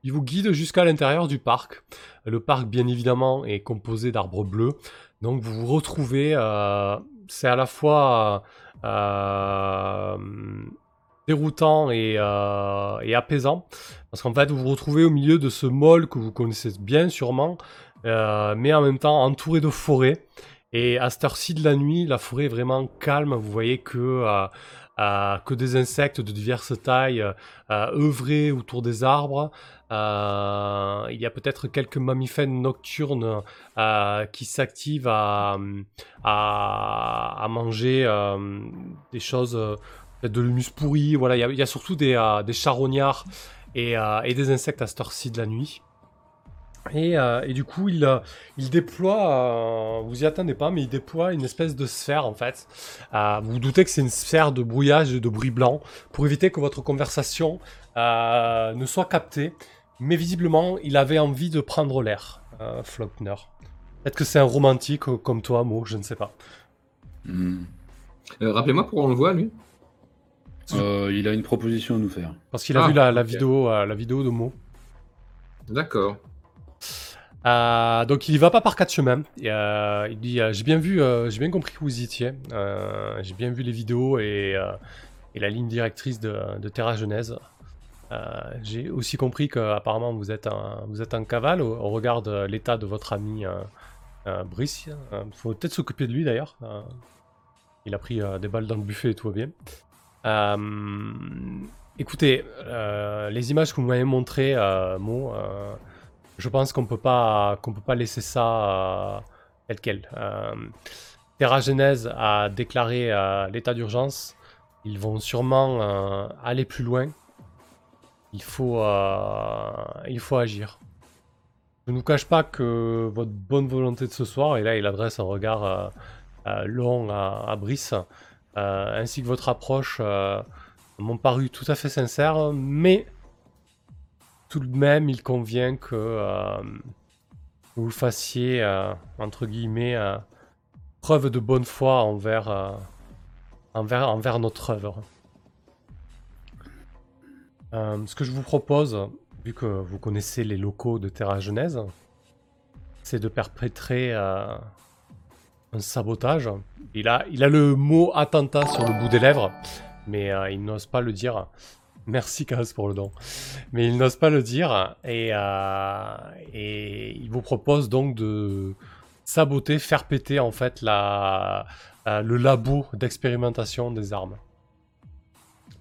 il vous guide jusqu'à l'intérieur du parc. Le parc, bien évidemment, est composé d'arbres bleus. Donc vous vous retrouvez, euh, c'est à la fois euh, déroutant et, euh, et apaisant. Parce qu'en fait, vous vous retrouvez au milieu de ce mall que vous connaissez bien sûrement, mais en même temps entouré de forêts. Et à cette heure-ci de la nuit, la forêt est vraiment calme. Vous voyez que, que des insectes de diverses tailles œuvraient autour des arbres. il y a peut-être quelques mammifères nocturnes qui s'activent à, manger des choses, de l'humus pourri. Voilà, il y, a, surtout des, des charognards et, et, des insectes à cette heure-ci de la nuit. Euh, et, du coup, il, euh, il déploie, euh, vous y attendez pas, mais il déploie une espèce de sphère en fait. vous vous doutez que c'est une sphère de brouillage et de bruit blanc pour éviter que votre conversation ne soit captée. Mais visiblement, il avait envie de prendre l'air, Flockner. Peut-être que c'est un romantique comme toi, Mo, je ne sais pas. Hmm. Rappelez-moi pourquoi on le voit, lui. il a une proposition à nous faire. Parce qu'il a ah, vu la, vidéo, la vidéo de Mo. D'accord. Euh, donc il y va pas par quatre chemins. Euh, il dit j'ai bien vu, euh, j'ai bien compris que vous y étiez. j'ai bien vu les vidéos et, la ligne directrice de, Terra Genèse. j'ai aussi compris qu'apparemment vous êtes un, vous êtes en cavale au, regard de l'état de votre ami Brice. Il faut peut-être s'occuper de lui d'ailleurs. il a pris des balles dans le buffet et tout va bien. écoutez, les images que vous m'avez montrées, Mo, je pense qu'on peut pas qu'on peut pas laisser ça euh, tel quel. Euh, Terra Genèse a déclaré euh, l'état d'urgence. Ils vont sûrement aller plus loin. Il faut, il faut agir. Je ne vous cache pas que votre bonne volonté de ce soir, et là il adresse un regard long à, à Brice, ainsi que votre approche m'ont paru tout à fait sincères, mais tout de même, il convient que euh, vous fassiez, euh, entre guillemets, euh, preuve de bonne foi envers, notre œuvre. ce que je vous propose, vu que vous connaissez les locaux de Terra Genèse, c'est de perpétrer un sabotage. Il a le mot attentat sur le bout des lèvres, mais il n'ose pas le dire. Merci Kaz pour le don. Mais il n'ose pas le dire et, euh, et, il vous propose donc de saboter, faire péter en fait la, euh, le labo d'expérimentation des armes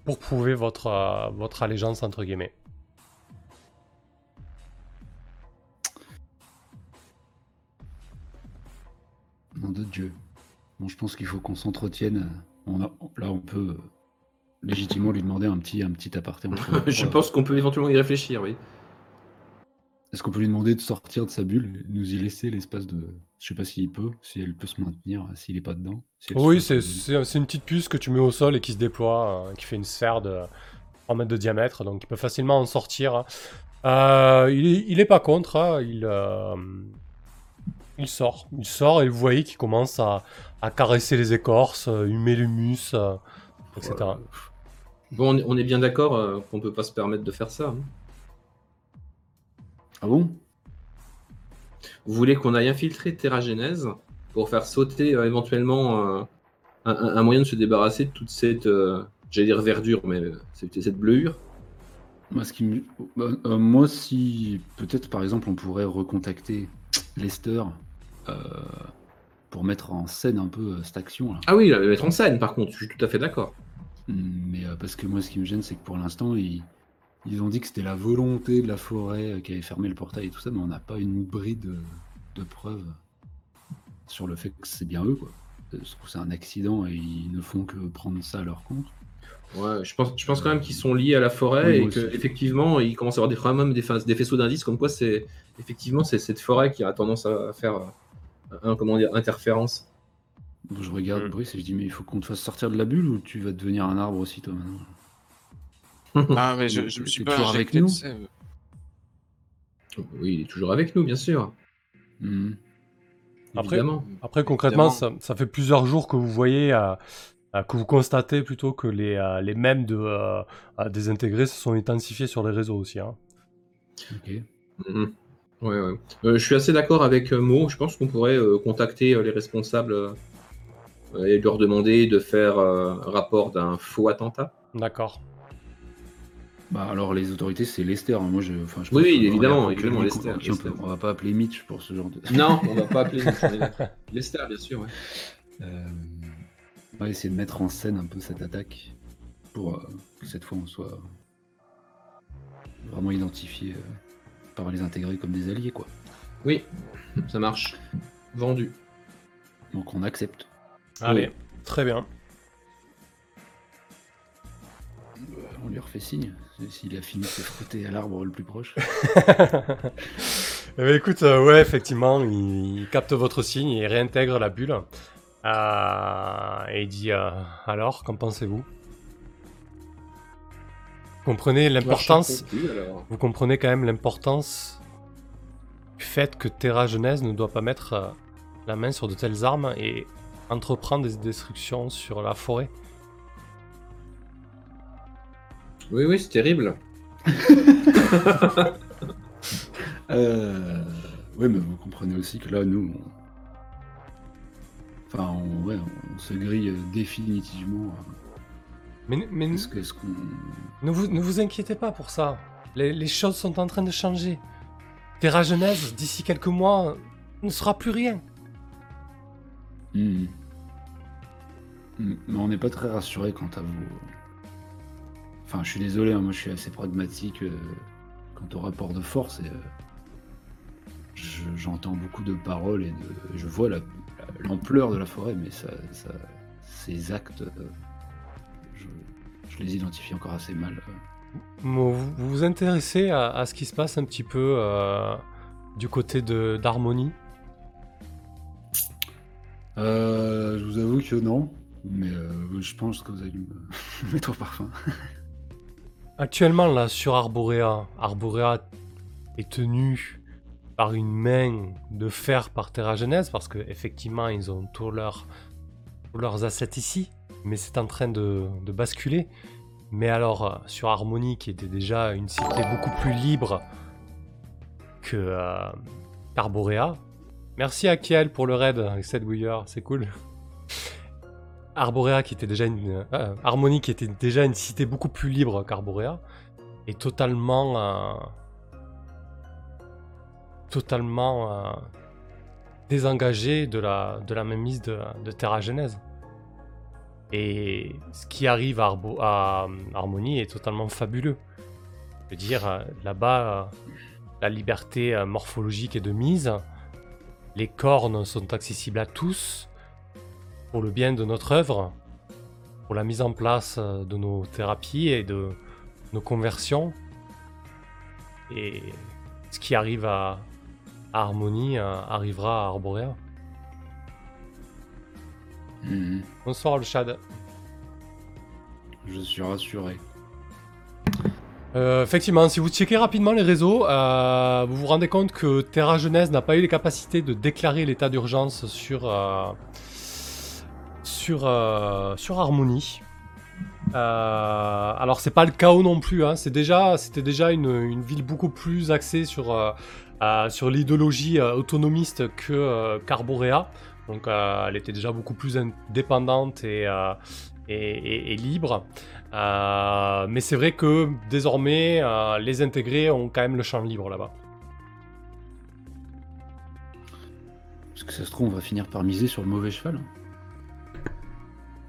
pour prouver votre, euh, votre allégeance entre guillemets. Nom de Dieu. Bon, je pense qu'il faut qu'on s'entretienne. Là, on peut légitimement lui demander un petit, un petit aparté entre. Je pense qu'on peut éventuellement y réfléchir, oui. Est-ce qu'on peut lui demander de sortir de sa bulle, nous y laisser l'espace de. Je sais pas s'il peut, si elle peut se maintenir, s'il est pas dedans. oui, c'est une petite puce que tu mets au sol et qui se déploie, euh, qui fait une sphère de 3 mètres de diamètre, donc il peut facilement en sortir. Euh, il, est, pas contre, hein, il, euh, il sort. Il sort et vous voyez qu'il commence à, caresser les écorces, humer l'humus, etc. Bon, on est bien d'accord euh, qu'on peut pas se permettre de faire ça. Hein. Ah bon? Vous voulez qu'on aille infiltrer Terra Genèse pour faire sauter euh, éventuellement euh, un, moyen de se débarrasser de toute cette, j'allais dire verdure, mais c'était cette bleuure moi, ce qui bah, moi, si peut-être par exemple on pourrait recontacter Lester pour mettre en scène un peu cette action. Là. Ah oui, mettre en scène par contre, je suis tout à fait d'accord. Mais euh, parce que moi, ce qui me gêne, c'est que pour l'instant, ils, ils ont dit que c'était la volonté de la forêt euh, qui avait fermé le portail et tout ça, mais on n'a pas une bride de, preuves sur le fait que c'est bien eux, quoi. Je trouve que c'est un accident et ils ne font que prendre ça à leur compte. Ouais, je pense, je pense quand même qu'ils sont liés à la forêt et qu'effectivement, ils commencent à avoir des, problèmes, des, des faisceaux d'indices comme quoi c'est effectivement c'est cette forêt qui a tendance à faire euh, un, comment dire, interférence je regarde mm. Brice et je dis, mais il faut qu'on te fasse sortir de la bulle ou tu vas devenir un arbre aussi, toi, maintenant Ah, mais je, je me suis pas toujours avec nous Oui, il est toujours avec nous, bien sûr. Mm. Après, après, concrètement, ça, fait plusieurs jours que vous voyez, euh, euh, que vous constatez plutôt que les, euh, les mèmes de, désintégrés se sont intensifiés sur les réseaux aussi. Hein. Ok. Mm-hmm. Ouais, ouais. je suis assez d'accord avec Mo. Je pense qu'on pourrait contacter les responsables et leur demander de faire euh, rapport d'un faux attentat. D'accord. Bah alors les autorités c'est Lester. hein. Moi je. Enfin, je Oui, pense évidemment, évidemment, Lester, on, peut- Lester. on va pas appeler Mitch pour ce genre de. Non, on va pas appeler Mitch. Lester, bien sûr, ouais. Euh, on va essayer de mettre en scène un peu cette attaque pour euh, que cette fois on soit vraiment identifié euh, par les intégrer comme des alliés quoi. Oui, ça marche. Vendu. Donc on accepte. Allez, très bien. On lui refait signe s'il a fini de se frotter à l'arbre le plus proche. Eh ben, écoute, euh, ouais, effectivement, il, il capte votre signe et réintègre la bulle. Euh, et il dit euh, Alors, qu'en pensez-vous? Vous comprenez l'importance. Vous comprenez quand même l'importance du fait que Terra Genèse ne doit pas mettre euh, la main sur de telles armes et entreprendre des destructions sur la forêt. Oui, oui, c'est terrible. Euh... Oui, mais vous comprenez aussi que là, nous, on... enfin, on, ouais, on se grille définitivement. euh, Mais, mais que, ne vous, ne vous inquiétez pas pour ça. Les, les choses sont en train de changer. Terra Genèse, d'ici quelques mois, ne sera plus rien. Hmm. Hmm, Mais on n'est pas très rassuré quant à vous. Enfin, je suis désolé, hein, moi je suis assez pragmatique euh, quant au rapport de force et euh, je- j'entends beaucoup de paroles et je vois la- la- l'ampleur de la forêt, mais ça, ces actes, euh, je, les identifie encore assez mal. Vous vous intéressez à, à ce qui se passe un petit peu du côté d'Harmonie? Je vous avoue que non, mais euh, je pense que vous allez me mettre au parfum. Actuellement, là, sur Arborea, Arborea est tenu par une main de fer par Terra Genèse, parce qu'effectivement, ils ont tous tous leurs assets ici, mais c'est en train de, basculer. Mais alors, euh, sur Harmonie, qui était déjà une cité beaucoup plus libre que euh, qu'Arborea, merci à Kiel pour le raid avec cette bouilleur, c'est cool. Arborea, qui était déjà une. euh, Harmonie, qui était déjà une cité beaucoup plus libre qu'Arborea, est totalement. euh, totalement. euh, désengagée de la, de la mainmise de, Terra Genèse. Et ce qui arrive à, Arbo- Harmonie est totalement fabuleux. Je veux dire, là-bas, la liberté morphologique est de mise. Les cornes sont accessibles à tous pour le bien de notre œuvre, pour la mise en place de nos thérapies et de nos conversions. Et ce qui arrive à, à Harmonie euh, arrivera à Arborea. Mhm. Bonsoir le Chad. Je suis rassuré. Euh, effectivement, si vous checkez rapidement les réseaux, euh, vous vous rendez compte que Terra Genèse n'a pas eu les capacités de déclarer l'état d'urgence sur, euh, sur, sur Harmonie. Euh, alors c'est pas le chaos non plus, hein. c'était déjà une, ville beaucoup plus axée sur, sur l'idéologie autonomiste que qu'Arborea. Donc elle était déjà beaucoup plus indépendante et- et libre. Euh, mais c'est vrai que désormais, euh, les intégrés ont quand même le champ libre là-bas. Parce que ça se trouve, on va finir par miser sur le mauvais cheval.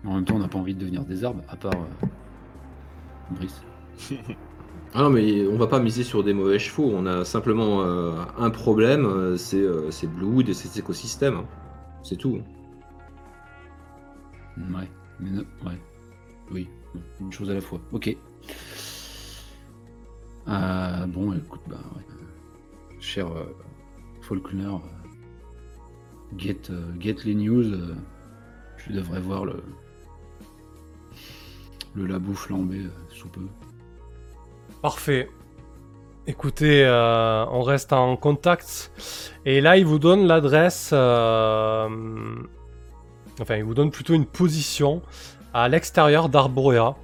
En même temps, on n'a pas envie de devenir des arbres, à part euh, Brice. Ah non, mais on va pas miser sur des mauvais chevaux. On a simplement euh, un problème, c'est c'est Bluewood et ses écosystèmes. C'est tout. Ouais, mais non, ouais. Oui, une chose à la fois. Ok. Euh, bon, écoute, bah, ouais. cher euh, Faulkner, euh, get, euh, get les news. euh, tu devrais voir le, le labo flambé sous peu. Parfait. Écoutez, on reste en contact. Et là, il vous donne l'adresse. Enfin, il vous donne plutôt une position à l'extérieur d'Arborea.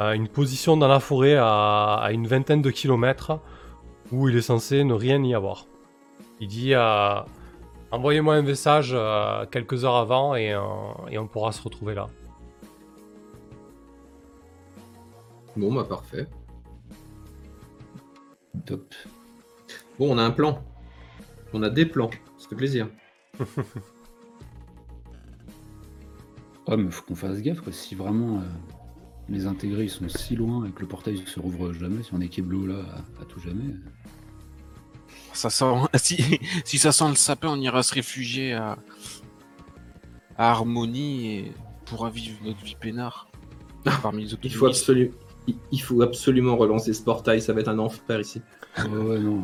Une position dans la forêt à, à une vingtaine de kilomètres où il est censé ne rien y avoir. Il dit euh, Envoyez-moi un message euh, quelques heures avant et, euh, et on pourra se retrouver là. Bon, bah parfait. Top. Bon, on a un plan. On a des plans. Ça fait plaisir. Ah, mais faut qu'on fasse gaffe, quoi. Si vraiment euh, les intégrés ils sont si loin et que le portail se rouvre jamais, si on est Keblo là à, à tout jamais. euh, Ça sent... si... si ça sent le sapin, on ira se réfugier à, à Harmonie et on pourra vivre notre vie peinard. Parmi les Il faut, optimistes. absolu- il- il faut absolument relancer ce portail. Ça va être un enfer ici. Ouais, ouais, non.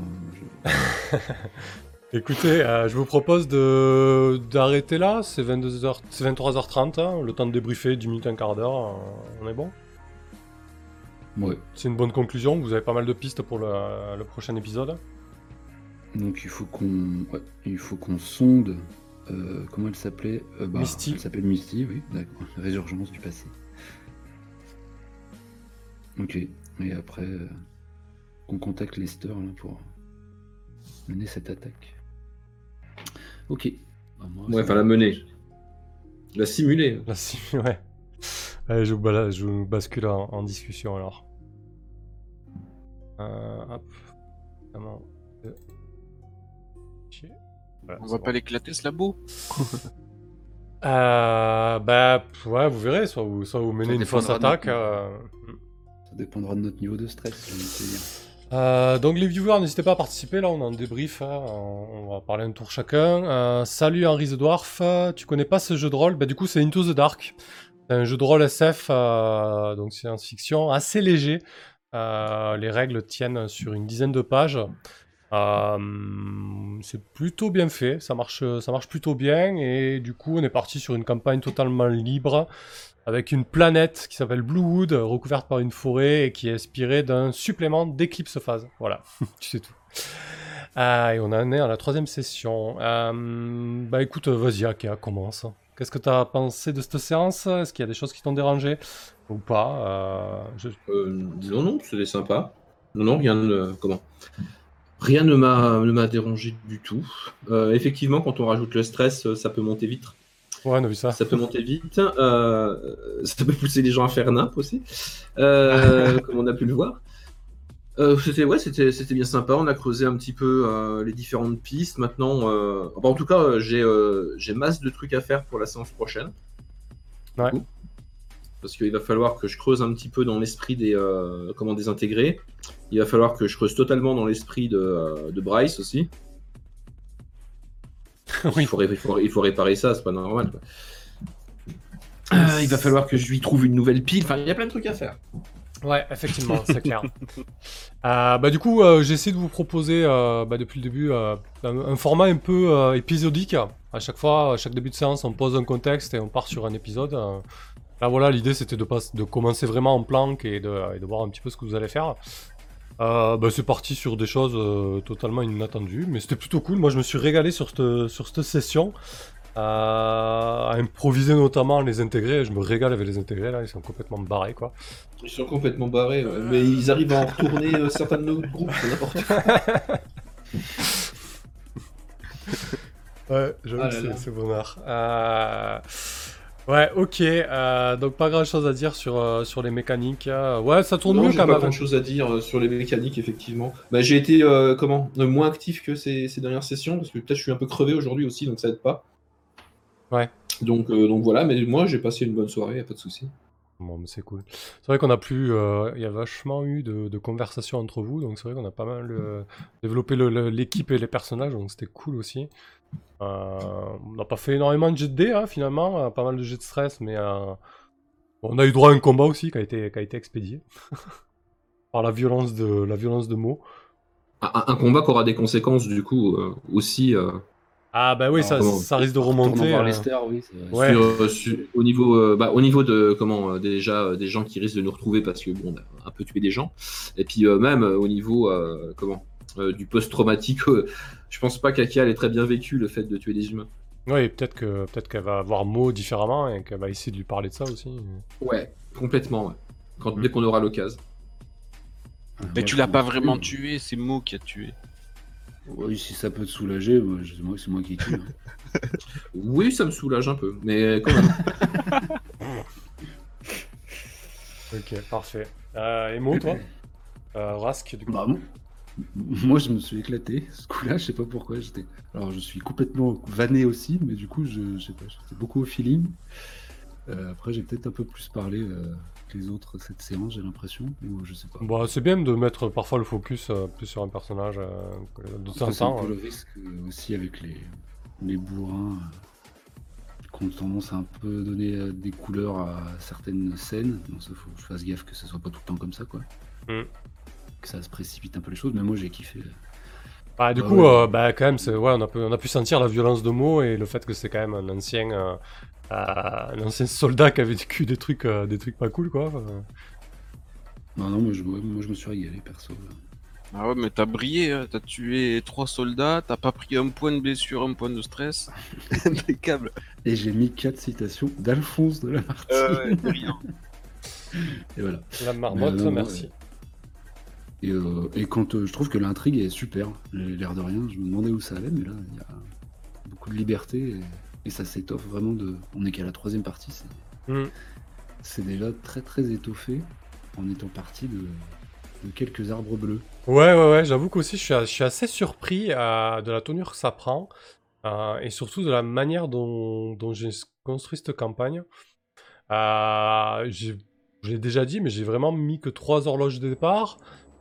je- Écoutez, euh, je vous propose de d'arrêter là. C'est 22h, c'est 23h30. hein, le temps de débriefer, 10 minutes, un quart d'heure. euh, on est bon? Ouais. C'est une bonne conclusion. Vous avez pas mal de pistes pour le, le prochain épisode. Donc il faut qu'on ouais, il faut qu'on sonde. euh, comment elle s'appelait? Euh, bah, Misty. Elle s'appelle Misty, oui, d'accord. Résurgence du passé. Ok. Et après, euh, qu'on contacte Lester là, pour mener cette attaque. Ok. Bah, moi, Ouais, enfin va. la mener. La simuler. Là, si, ouais. Allez, je je vous bascule en, en discussion alors. Euh, hop. Vraiment. euh, chier. Voilà, On va bon. pas l'éclater ce labo Euh, bah, ouais, vous verrez. Soit vous, soit vous menez Ça une fausse attaque. notre- euh, Ça dépendra de notre niveau de stress. Euh, donc les viewers, n'hésitez pas à participer, là on est en débrief, hein, on on va parler un tour chacun. Euh, salut Henri the Dwarf, Euh, tu connais pas ce jeu de rôle? Bah du coup c'est Into the Dark, c'est un jeu de rôle SF, euh, donc science-fiction, assez léger. Euh, les règles tiennent sur une dizaine de pages. Euh, c'est plutôt bien fait, ça marche, ça marche plutôt bien. Et du coup on est parti sur une campagne totalement libre avec une planète qui s'appelle Bluewood, recouverte par une forêt et qui est inspirée d'un supplément d'éclipse phase. Voilà, tu sais tout. Ah, et on en est à la troisième session. Euh, bah écoute, vas-y, Akia, commence. Qu'est-ce que tu as pensé de cette séance? Est-ce qu'il y a des choses qui t'ont dérangé? Ou pas Euh, Euh, non, non, c'était sympa. Non, non, rien. Comment? Rien ne m'a dérangé du tout. Euh, effectivement, quand on rajoute le stress, euh, ça peut monter vite. Ouais, ça. Ça peut monter vite. euh, ça peut pousser les gens à faire nimp aussi, euh, comme on a pu le voir. Euh, c'était ouais, c'était c'était bien sympa. On a creusé un petit peu les différentes pistes. Maintenant, en tout cas, j'ai j'ai masse de trucs à faire pour la séance prochaine. Ouais. Parce qu'il va falloir que je creuse un petit peu dans l'esprit des comment des intégrés. Il va falloir que je creuse totalement dans l'esprit de, de Bryce aussi. Oui. il, faut, ré- il, faut, il faut réparer ça, c'est pas normal. quoi. Euh, il va falloir que je lui trouve une nouvelle pile. Enfin, il y a plein de trucs à faire. Ouais, effectivement, c'est clair. Euh, bah, du coup, euh, j'ai essayé de vous proposer euh, bah, depuis le début euh, un, un format un peu euh, épisodique. À chaque fois, à chaque début de séance, on pose un contexte et on part sur un épisode. Euh, Là, voilà, l'idée c'était de, pas- de commencer vraiment en planque et de, et de voir un petit peu ce que vous allez faire. Euh, bah, c'est parti sur des choses euh, totalement inattendues, mais c'était plutôt cool. Moi, je me suis régalé sur cette, sur cette session. euh, à improviser notamment les intégrés, je me régale avec les intégrés là, ils sont complètement barrés quoi. Ils sont complètement barrés, ouais. mais ils arrivent à en retourner euh, certains de nos groupes, c'est n'importe quoi. Ouais, j'avoue Ah c'est- bonheur. Euh, Ouais, ok. euh, donc pas grand chose à dire sur, euh, sur les mécaniques. euh, Ouais, ça tourne Non, mieux quand pas même. grand chose à dire euh, sur les mécaniques, effectivement. Bah, j'ai été euh, comment euh, moins actif que ces, ces dernières sessions, parce que peut-être je suis un peu crevé aujourd'hui aussi, donc ça aide pas. Ouais. Donc, euh, donc voilà, mais moi j'ai passé une bonne soirée, y a pas de souci. Bon, mais c'est cool. C'est vrai qu'on a plus. euh, Il y a vachement eu de, de conversations entre vous, donc c'est vrai qu'on a pas mal euh, développé le- le- l'équipe et les personnages, donc c'était cool aussi. Euh, on n'a pas fait énormément de jets de dés, hein, finalement, euh, pas mal de jets de stress, mais euh, on a eu droit à un combat aussi qui a été, qui a été expédié par la violence de, la violence de mots. Un, combat qui aura des conséquences du coup euh, aussi euh, Ah bah oui, Alors, ça, comment- ça risque de remonter. voir euh, Lester, oui. c'est- Ouais. sur, sur- au niveau euh, bah, au niveau de comment euh, déjà euh, des gens qui risquent de nous retrouver parce que bon on a un peu tué des gens et puis euh, même euh, au niveau euh, comment euh, du post-traumatique euh, je pense pas qu'Akia elle ait très bien vécu le fait de tuer des humains Oui, peut-être que peut-être qu'elle va voir Mo différemment et qu'elle va essayer de lui parler de ça aussi. ouais complètement ouais. Quand, Mm. dès qu'on aura l'occasion Mais Ouais, tu l'as pas vraiment tué, c'est Mo qui a tué. Oui, si ça peut te soulager, c'est moi qui tue. hein. oui ça me soulage un peu mais quand même Ok, parfait. Euh, et Mo, toi? Euh, Rask, du coup. Bah, moi, je me suis éclaté ce coup-là, je sais pas pourquoi. J'étais. Alors, je suis complètement vanné aussi, mais du coup, je, je sais pas, j'étais beaucoup au feeling. Euh, après, j'ai peut-être un peu plus parlé euh, que les autres cette séance, j'ai l'impression, ou je sais pas. Bah, c'est bien de mettre parfois le focus euh, plus sur un personnage que de Après, temps c'est un peu hein. le risque aussi avec les, les bourrins qui ont tendance à un peu donner des couleurs à certaines scènes. Donc, il faut que je fasse gaffe que ce soit pas tout le temps comme ça, quoi. Mm. Que ça se précipite un peu les choses, mais moi j'ai kiffé. Bah, du Ah coup, ouais. euh, bah, quand même, c'est- ouais, on, a pu, on a pu sentir la violence de mots et le fait que c'est quand même un ancien, euh, euh, un ancien soldat qui avait vécu des trucs, euh, des trucs pas cool, quoi. Euh, Non, non, moi je, moi, je me suis régalé, perso. Ah ouais, mais t'as brillé, hein. t'as tué trois soldats, t'as pas pris un point de blessure, un point de stress. Impeccable. Et j'ai mis quatre citations d'Alphonse de la Martine. Euh, brillant. Et voilà. La marmotte, euh, non, merci. ouais. Et, euh, et quand euh, je trouve que l'intrigue est super, l'air de rien, je me demandais où ça allait, mais là il y a beaucoup de liberté et, et ça s'étoffe vraiment de. On est qu'à la troisième partie, c'est Mm. c'est déjà très très étoffé en étant parti de, de quelques arbres bleus. Ouais, ouais, ouais, j'avoue qu'aussi je suis, je suis assez surpris euh, de la tournure que ça prend et surtout de la manière dont, dont j'ai construit cette campagne. J'ai- je l'ai déjà dit, mais j'ai vraiment mis que trois horloges de départ.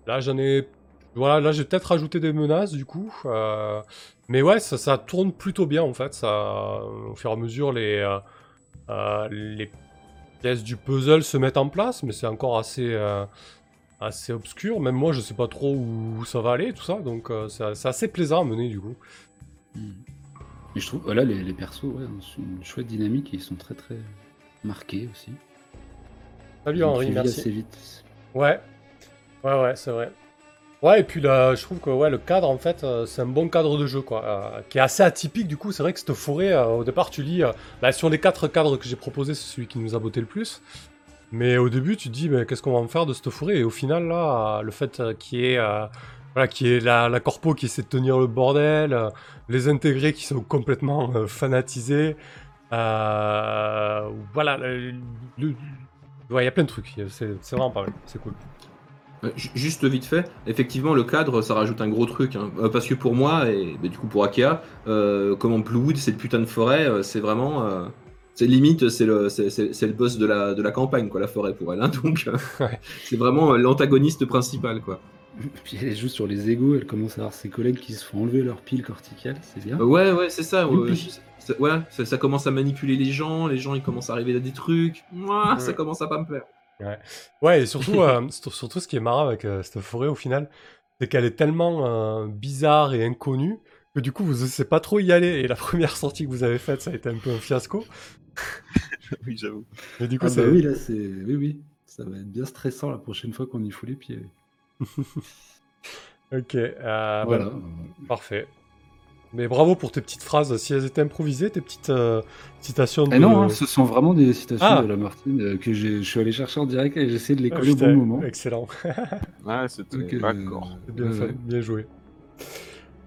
Là, j'en ai. Voilà, là, j'ai peut-être rajouté des menaces du coup. euh, mais ouais, ça, ça tourne plutôt bien en fait. Ça, au fur et à mesure, les, euh, euh, les pièces du puzzle se mettent en place, mais c'est encore assez. euh, assez obscur. Même moi, je sais pas trop où ça va aller, tout ça. Donc, c'est c'est assez plaisant à mener, du coup. Et je trouve, voilà, les, les persos, ouais, ont une chouette dynamique et ils sont très très marqués aussi. Salut Henri, merci. assez vite. Ouais, ouais, ouais, c'est vrai. Ouais, et puis là, je trouve que ouais, le cadre, en fait, euh, c'est un bon cadre de jeu, quoi. euh, qui est assez atypique, du coup. C'est vrai que cette forêt, euh, au départ, tu lis. bah, sur les quatre cadres que j'ai proposés, c'est celui qui nous a botté le plus. Mais au début, tu te dis, mais qu'est-ce qu'on va en faire de cette forêt? Et au final, là, le fait qu'il y ait. voilà, y la, la corpo qui essaie de tenir le bordel, les intégrés qui sont complètement fanatisés. voilà, il y a plein de trucs. C'est vraiment pas mal. C'est cool. Euh, ju- Juste vite fait, effectivement, le cadre, ça rajoute un gros truc. hein. Euh, parce que pour moi, et bah, du coup pour Akea, euh, comment Bluewood, cette putain de forêt, euh, c'est vraiment. euh, c'est limite, c'est le, c'est, c'est- c'est le boss de la, de la campagne, quoi, la forêt pour elle. hein. donc, Ouais. c'est vraiment l'antagoniste principal, quoi. Puis elle joue sur les égaux, elle commence à avoir ses collègues qui se font enlever leur pile corticale, c'est bien. Euh, ouais, ouais, c'est ça. ouais, ça, ça commence à manipuler les gens, les gens ils commencent à arriver à des trucs. Mouah, Ouais. Ça commence à pas me plaire. Ouais, et surtout, euh, sur- surtout ce qui est marrant avec euh, cette forêt au final, c'est qu'elle est tellement euh, bizarre et inconnue que du coup vous osez pas trop y aller. Et la première sortie que vous avez faite, ça a été un peu un fiasco. oui, j'avoue. Mais du coup, Ah c'est. bah oui, là c'est. Oui, oui. Ça va être bien stressant la prochaine fois qu'on y fout les pieds. Ok, voilà. bah, parfait. Mais bravo pour tes petites phrases. Si elles étaient improvisées, tes petites euh, citations de. Eh non, hein, ce sont vraiment des citations Ah. de Lamartine euh, que je suis allé chercher en direct et j'ai essayé de les Ah, coller au bon moment. Excellent. Ouais, c'était euh, d'accord. C'est bien, ouais, bien joué.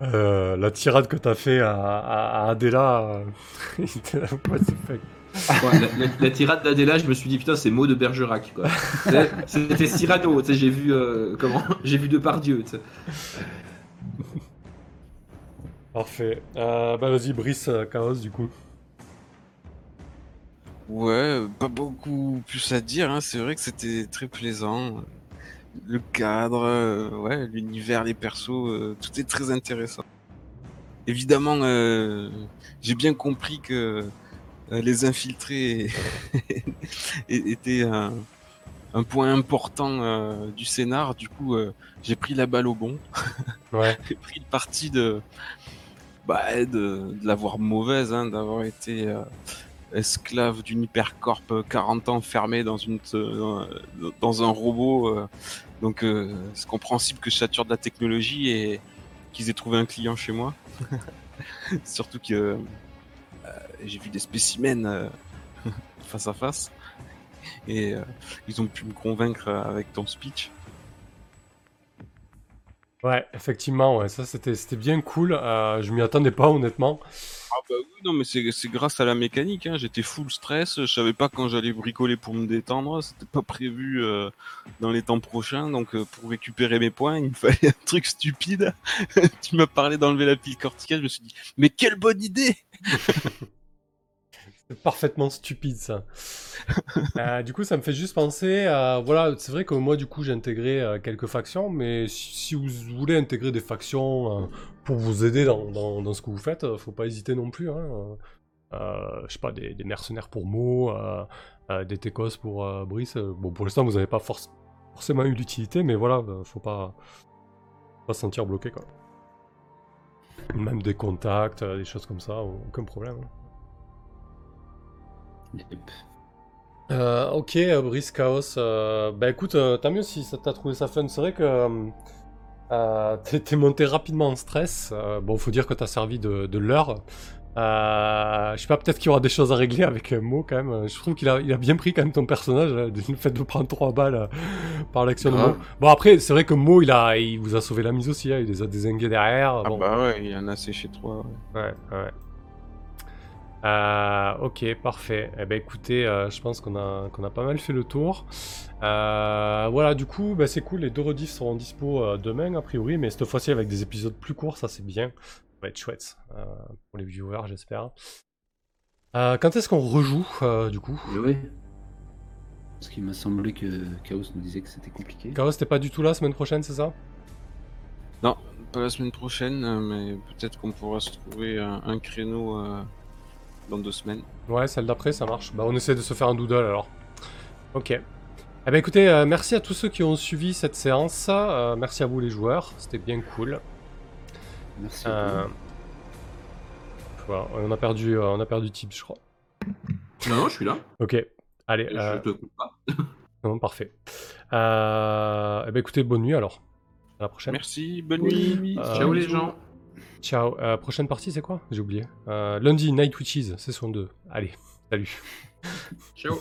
Euh, la tirade que t'as fait à, à, à Adela, euh, était là, what the fuck. Ouais, la, la- la tirade d'Adela, je me suis dit putain, c'est mot de Bergerac, quoi. C'était Cyrano, j'ai vu euh, comment, j'ai vu Depardieu, tu sais. Parfait. Euh, bah vas-y, Brice, euh, Chaos du coup. Ouais, pas beaucoup plus à dire, hein. c'est vrai que c'était très plaisant. Le cadre, euh, ouais, l'univers, les persos, euh, tout est très intéressant. Évidemment, euh, j'ai bien compris que les infiltrés étaient un, un point important du scénar. Du coup, j'ai pris la balle au bon. Ouais. j'ai pris le parti de, bah, de, de l'avoir mauvaise, hein, d'avoir été euh, esclave d'une hypercorp euh, 40 ans fermé dans une euh, dans un robot. euh, donc euh, c'est compréhensible que je sature de la technologie et qu'ils aient trouvé un client chez moi. Surtout que euh, j'ai vu des spécimens euh, face à face et euh, ils ont pu me convaincre avec ton speech. Ouais, effectivement, ouais, ça c'était c'était bien cool. Euh, je m'y attendais pas honnêtement. Bah oui, non, mais c'est c'est grâce à la mécanique. Hein. J'étais full stress. Je savais pas quand j'allais bricoler pour me détendre. C'était pas prévu euh, dans les temps prochains. Donc, euh, pour récupérer mes points, il me fallait un truc stupide. tu m'as parlé d'enlever la pile corticale. Je me suis dit, mais quelle bonne idée parfaitement stupide ça. Euh, du coup, ça me fait juste penser à. Voilà, c'est vrai que moi, du coup, j'ai intégré euh, quelques factions, mais si, vous voulez intégrer des factions euh, pour vous aider dans, dans- ce que vous faites, faut pas hésiter non plus. Hein. Je sais pas, des, mercenaires pour Mo, des Técos pour Brice. Bon, pour l'instant, vous n'avez pas forc- forcément eu l'utilité, mais voilà, faut pas, se sentir bloqué quoi. Même des contacts, des choses comme ça, aucun problème. hein. Yep. Euh, ok, euh, Brice Chaos. euh, bah écoute, euh, tant mieux si ça t'a trouvé ça fun. C'est vrai que euh, t'es t'es monté rapidement en stress. Euh, bon, faut dire que t'as servi de, de l'heure. Euh, je sais pas, peut-être qu'il y aura des choses à régler avec Mo quand même. Je trouve qu'il a, il a bien pris quand même ton personnage, le fait de prendre trois balles par l'action de Mo. Bon après, c'est vrai que Mo, il a, il vous a sauvé la mise aussi. hein, il les a désingués derrière. Ah bon. bah ouais, il y en a séché trois. ouais. Ouais, ouais. Euh, ok, parfait. Eh ben écoutez, euh, je pense qu'on a, qu'on a pas mal fait le tour. Euh, voilà, du coup, bah, c'est cool. Les deux rediffs seront dispo euh, demain, a priori, mais cette fois-ci avec des épisodes plus courts, ça c'est bien. Ça va être chouette euh, pour les viewers, j'espère. Euh, quand est-ce qu'on rejoue, euh, du coup? Ouais. Parce qu'il m'a semblé que Chaos nous disait que c'était compliqué. Chaos, t'es pas du tout là semaine prochaine, c'est ça? Non, pas la semaine prochaine, mais peut-être qu'on pourra se trouver un, un créneau euh, dans deux semaines. Ouais, celle d'après, ça marche. Bah, on essaie de se faire un doodle alors. Ok. Eh ben écoutez, euh, merci à tous ceux qui ont suivi cette séance. Euh, merci à vous les joueurs, c'était bien cool. Merci. Euh, voilà, on a perdu, euh, on a perdu Tips, je crois. Non, non, je suis là. Ok. Allez, Je te coupe pas. non, parfait. Euh, eh ben écoutez, bonne nuit alors. À la prochaine. Merci, bonne Oui, nuit. Euh, Ciao les gens. Ciao. Euh, prochaine partie, c'est quoi? J'ai oublié. Euh, lundi, Night Witches, saison 2. Allez, salut. Ciao.